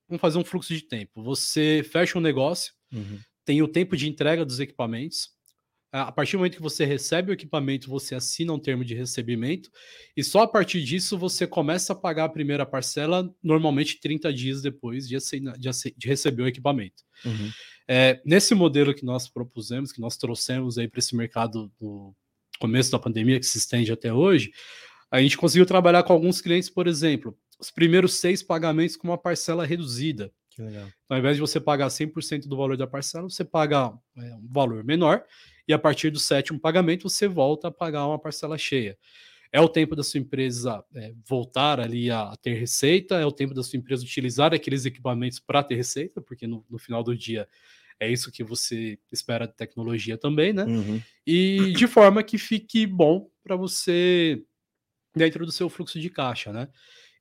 Vamos fazer um fluxo de tempo. Você fecha um negócio, uhum. tem o tempo de entrega dos equipamentos, a partir do momento que você recebe o equipamento, você assina um termo de recebimento, e só a partir disso você começa a pagar a primeira parcela, normalmente 30 dias depois de, de, de receber o equipamento. Uhum. É, nesse modelo que nós propusemos, que nós trouxemos aí para esse mercado no começo da pandemia, que se estende até hoje, a gente conseguiu trabalhar com alguns clientes, por exemplo, os primeiros seis pagamentos com uma parcela reduzida. Que legal. Então, ao invés de você pagar 100% do valor da parcela, você paga é, um valor menor e a partir do sétimo pagamento você volta a pagar uma parcela cheia. É o tempo da sua empresa é, voltar ali a, ter receita, é o tempo da sua empresa utilizar aqueles equipamentos para ter receita, porque no, no, final do dia é isso que você espera de tecnologia também, né? Uhum. E de forma que fique bom para você dentro do seu fluxo de caixa, né?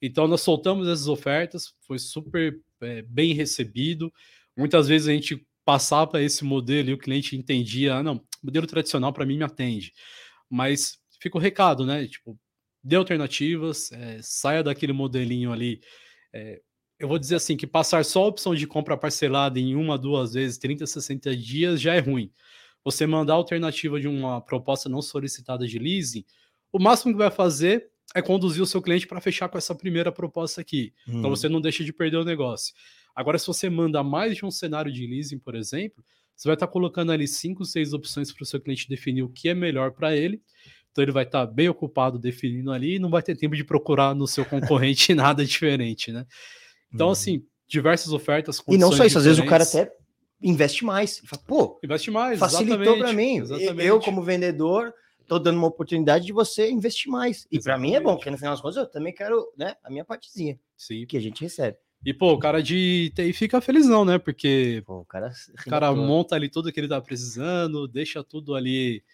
Então nós soltamos essas ofertas, foi super é, bem recebido. Muitas vezes a gente passava esse modelo e o cliente entendia, ah, não, modelo tradicional para mim me atende. Mas fica o recado, né? Tipo, dê alternativas, é, saia daquele modelinho ali. É, eu vou dizer assim, que passar só a opção de compra parcelada em uma, duas vezes, 30, 60 dias já é ruim. Você mandar a alternativa de uma proposta não solicitada de leasing, o máximo que vai fazer é conduzir o seu cliente para fechar com essa primeira proposta aqui. Hum. Então você não deixa de perder o negócio. Agora, se você manda mais de um cenário de leasing, por exemplo, você vai estar tá colocando ali cinco, seis opções para o seu cliente definir o que é melhor para ele. Então ele vai estar tá bem ocupado definindo ali e não vai ter tempo de procurar no seu concorrente nada diferente, né? Então, uhum. assim, diversas ofertas. E não só isso, às vezes o cara até investe mais. Fala, Pô, investe mais. Facilitou para mim. Exatamente. Eu, como vendedor, estou dando uma oportunidade de você investir mais. E para mim é bom, porque no final das contas eu também quero né, a minha partezinha Sim. que a gente recebe. E, pô, o cara de TI fica felizão, né? Porque pô, o cara, o cara monta ali tudo que ele tá precisando, deixa tudo ali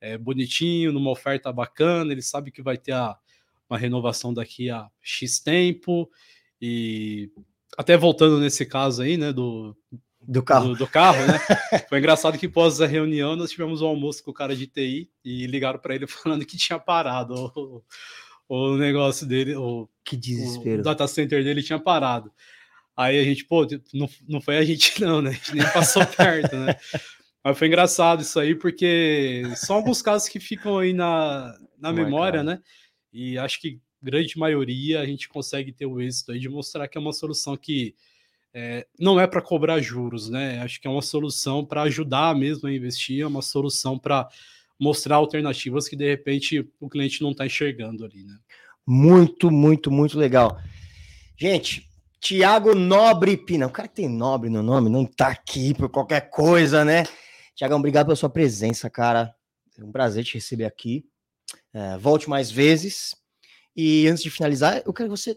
é, bonitinho, numa oferta bacana, ele sabe que vai ter a, uma renovação daqui a X tempo. E até voltando nesse caso aí, né, do, do carro. Do, do, carro, né? Foi engraçado que pós a reunião nós tivemos um almoço com o cara de TI e ligaram para ele falando que tinha parado o, o negócio dele, o que desespero. O data center dele tinha parado. Aí a gente, pô, não, não foi a gente não, né? A gente nem passou perto, né? Mas foi engraçado isso aí, porque são alguns casos que ficam aí na, na memória, né? E acho que grande maioria a gente consegue ter o êxito aí de mostrar que é uma solução que é, não é para cobrar juros, né? Acho que é uma solução para ajudar mesmo a investir, é uma solução para mostrar alternativas que de repente o cliente não está enxergando ali, né? Muito, muito, muito legal. Gente, Tiago Nobre Pina, o cara que tem Nobre no nome não tá aqui por qualquer coisa, né? Tiagão, obrigado pela sua presença, cara. É um prazer te receber aqui. É, volte mais vezes. E antes de finalizar, eu quero que você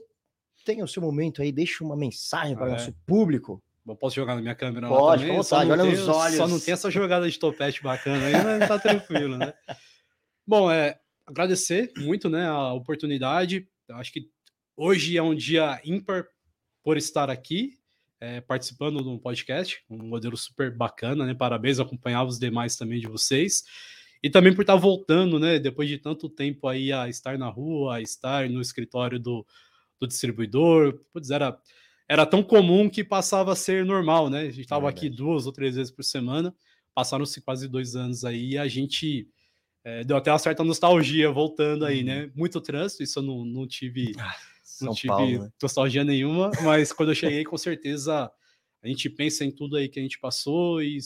tenha o seu momento aí, deixe uma mensagem para o é. nosso público. Eu posso jogar na minha câmera Pode, lá? Vontade, olha nos olhos. Só não tem essa jogada de topete bacana aí, mas tá tranquilo, né? Bom, é, agradecer muito né, a oportunidade. Acho que hoje é um dia ímpar por estar aqui, é, participando de um podcast, um modelo super bacana, né? Parabéns, acompanhar os demais também de vocês. E também por estar voltando, né? Depois de tanto tempo aí a estar na rua, a estar no escritório do, do distribuidor. Putz, era, era tão comum que passava a ser normal, né? A gente estava é aqui duas ou três vezes por semana. Passaram-se quase dois anos aí e a gente é, deu até uma certa nostalgia voltando aí, né? Uhum. Muito trânsito, isso eu não, não tive, ah, não tive Paulo, né? nostalgia nenhuma, mas quando eu cheguei, com certeza a gente pensa em tudo aí que a gente passou e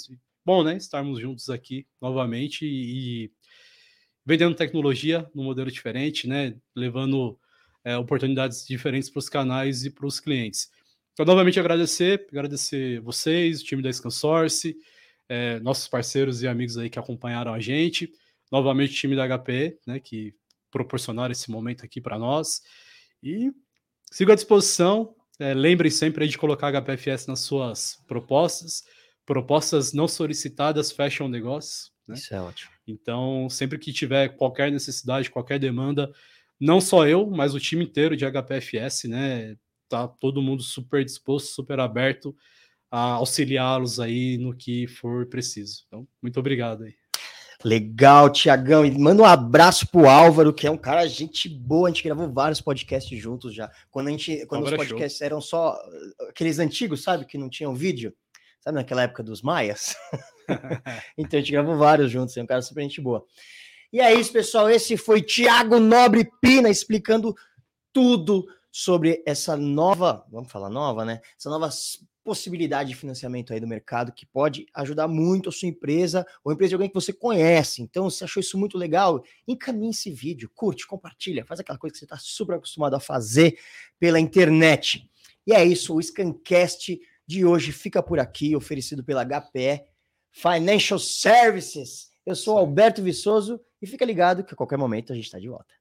bom, né? Estarmos juntos aqui novamente e, e vendendo tecnologia num modelo diferente, né? Levando é, oportunidades diferentes para os canais e para os clientes. Então, novamente agradecer, agradecer vocês, o time da ScanSource, é, nossos parceiros e amigos aí que acompanharam a gente novamente o time da HP, né, que proporcionaram esse momento aqui para nós. E sigo à disposição. É, lembrem sempre de colocar HPFS nas suas propostas. Propostas não solicitadas fecham negócios. Né? Isso é ótimo. Então, sempre que tiver qualquer necessidade, qualquer demanda, não só eu, mas o time inteiro de HPFS, né? Tá todo mundo super disposto, super aberto a auxiliá-los aí no que for preciso. Então, muito obrigado aí. Legal, Tiagão. E manda um abraço pro Álvaro, que é um cara gente boa. A gente gravou vários podcasts juntos já. Quando a gente, quando Álvaro os é podcasts eram só aqueles antigos, sabe, que não tinham vídeo. Sabe naquela época dos maias? então a gente gravou vários juntos, é um cara super gente boa. E é isso, pessoal. Esse foi Tiago Nobre Pina explicando tudo sobre essa nova, vamos falar nova, né? Essa nova possibilidade de financiamento aí do mercado que pode ajudar muito a sua empresa ou a empresa de alguém que você conhece. Então, se achou isso muito legal, encaminhe esse vídeo, curte, compartilha, faz aquela coisa que você está super acostumado a fazer pela internet. E é isso, o Scancast de hoje fica por aqui, oferecido pela HPE Financial Services. Eu sou Alberto Viçoso e fica ligado que a qualquer momento a gente está de volta.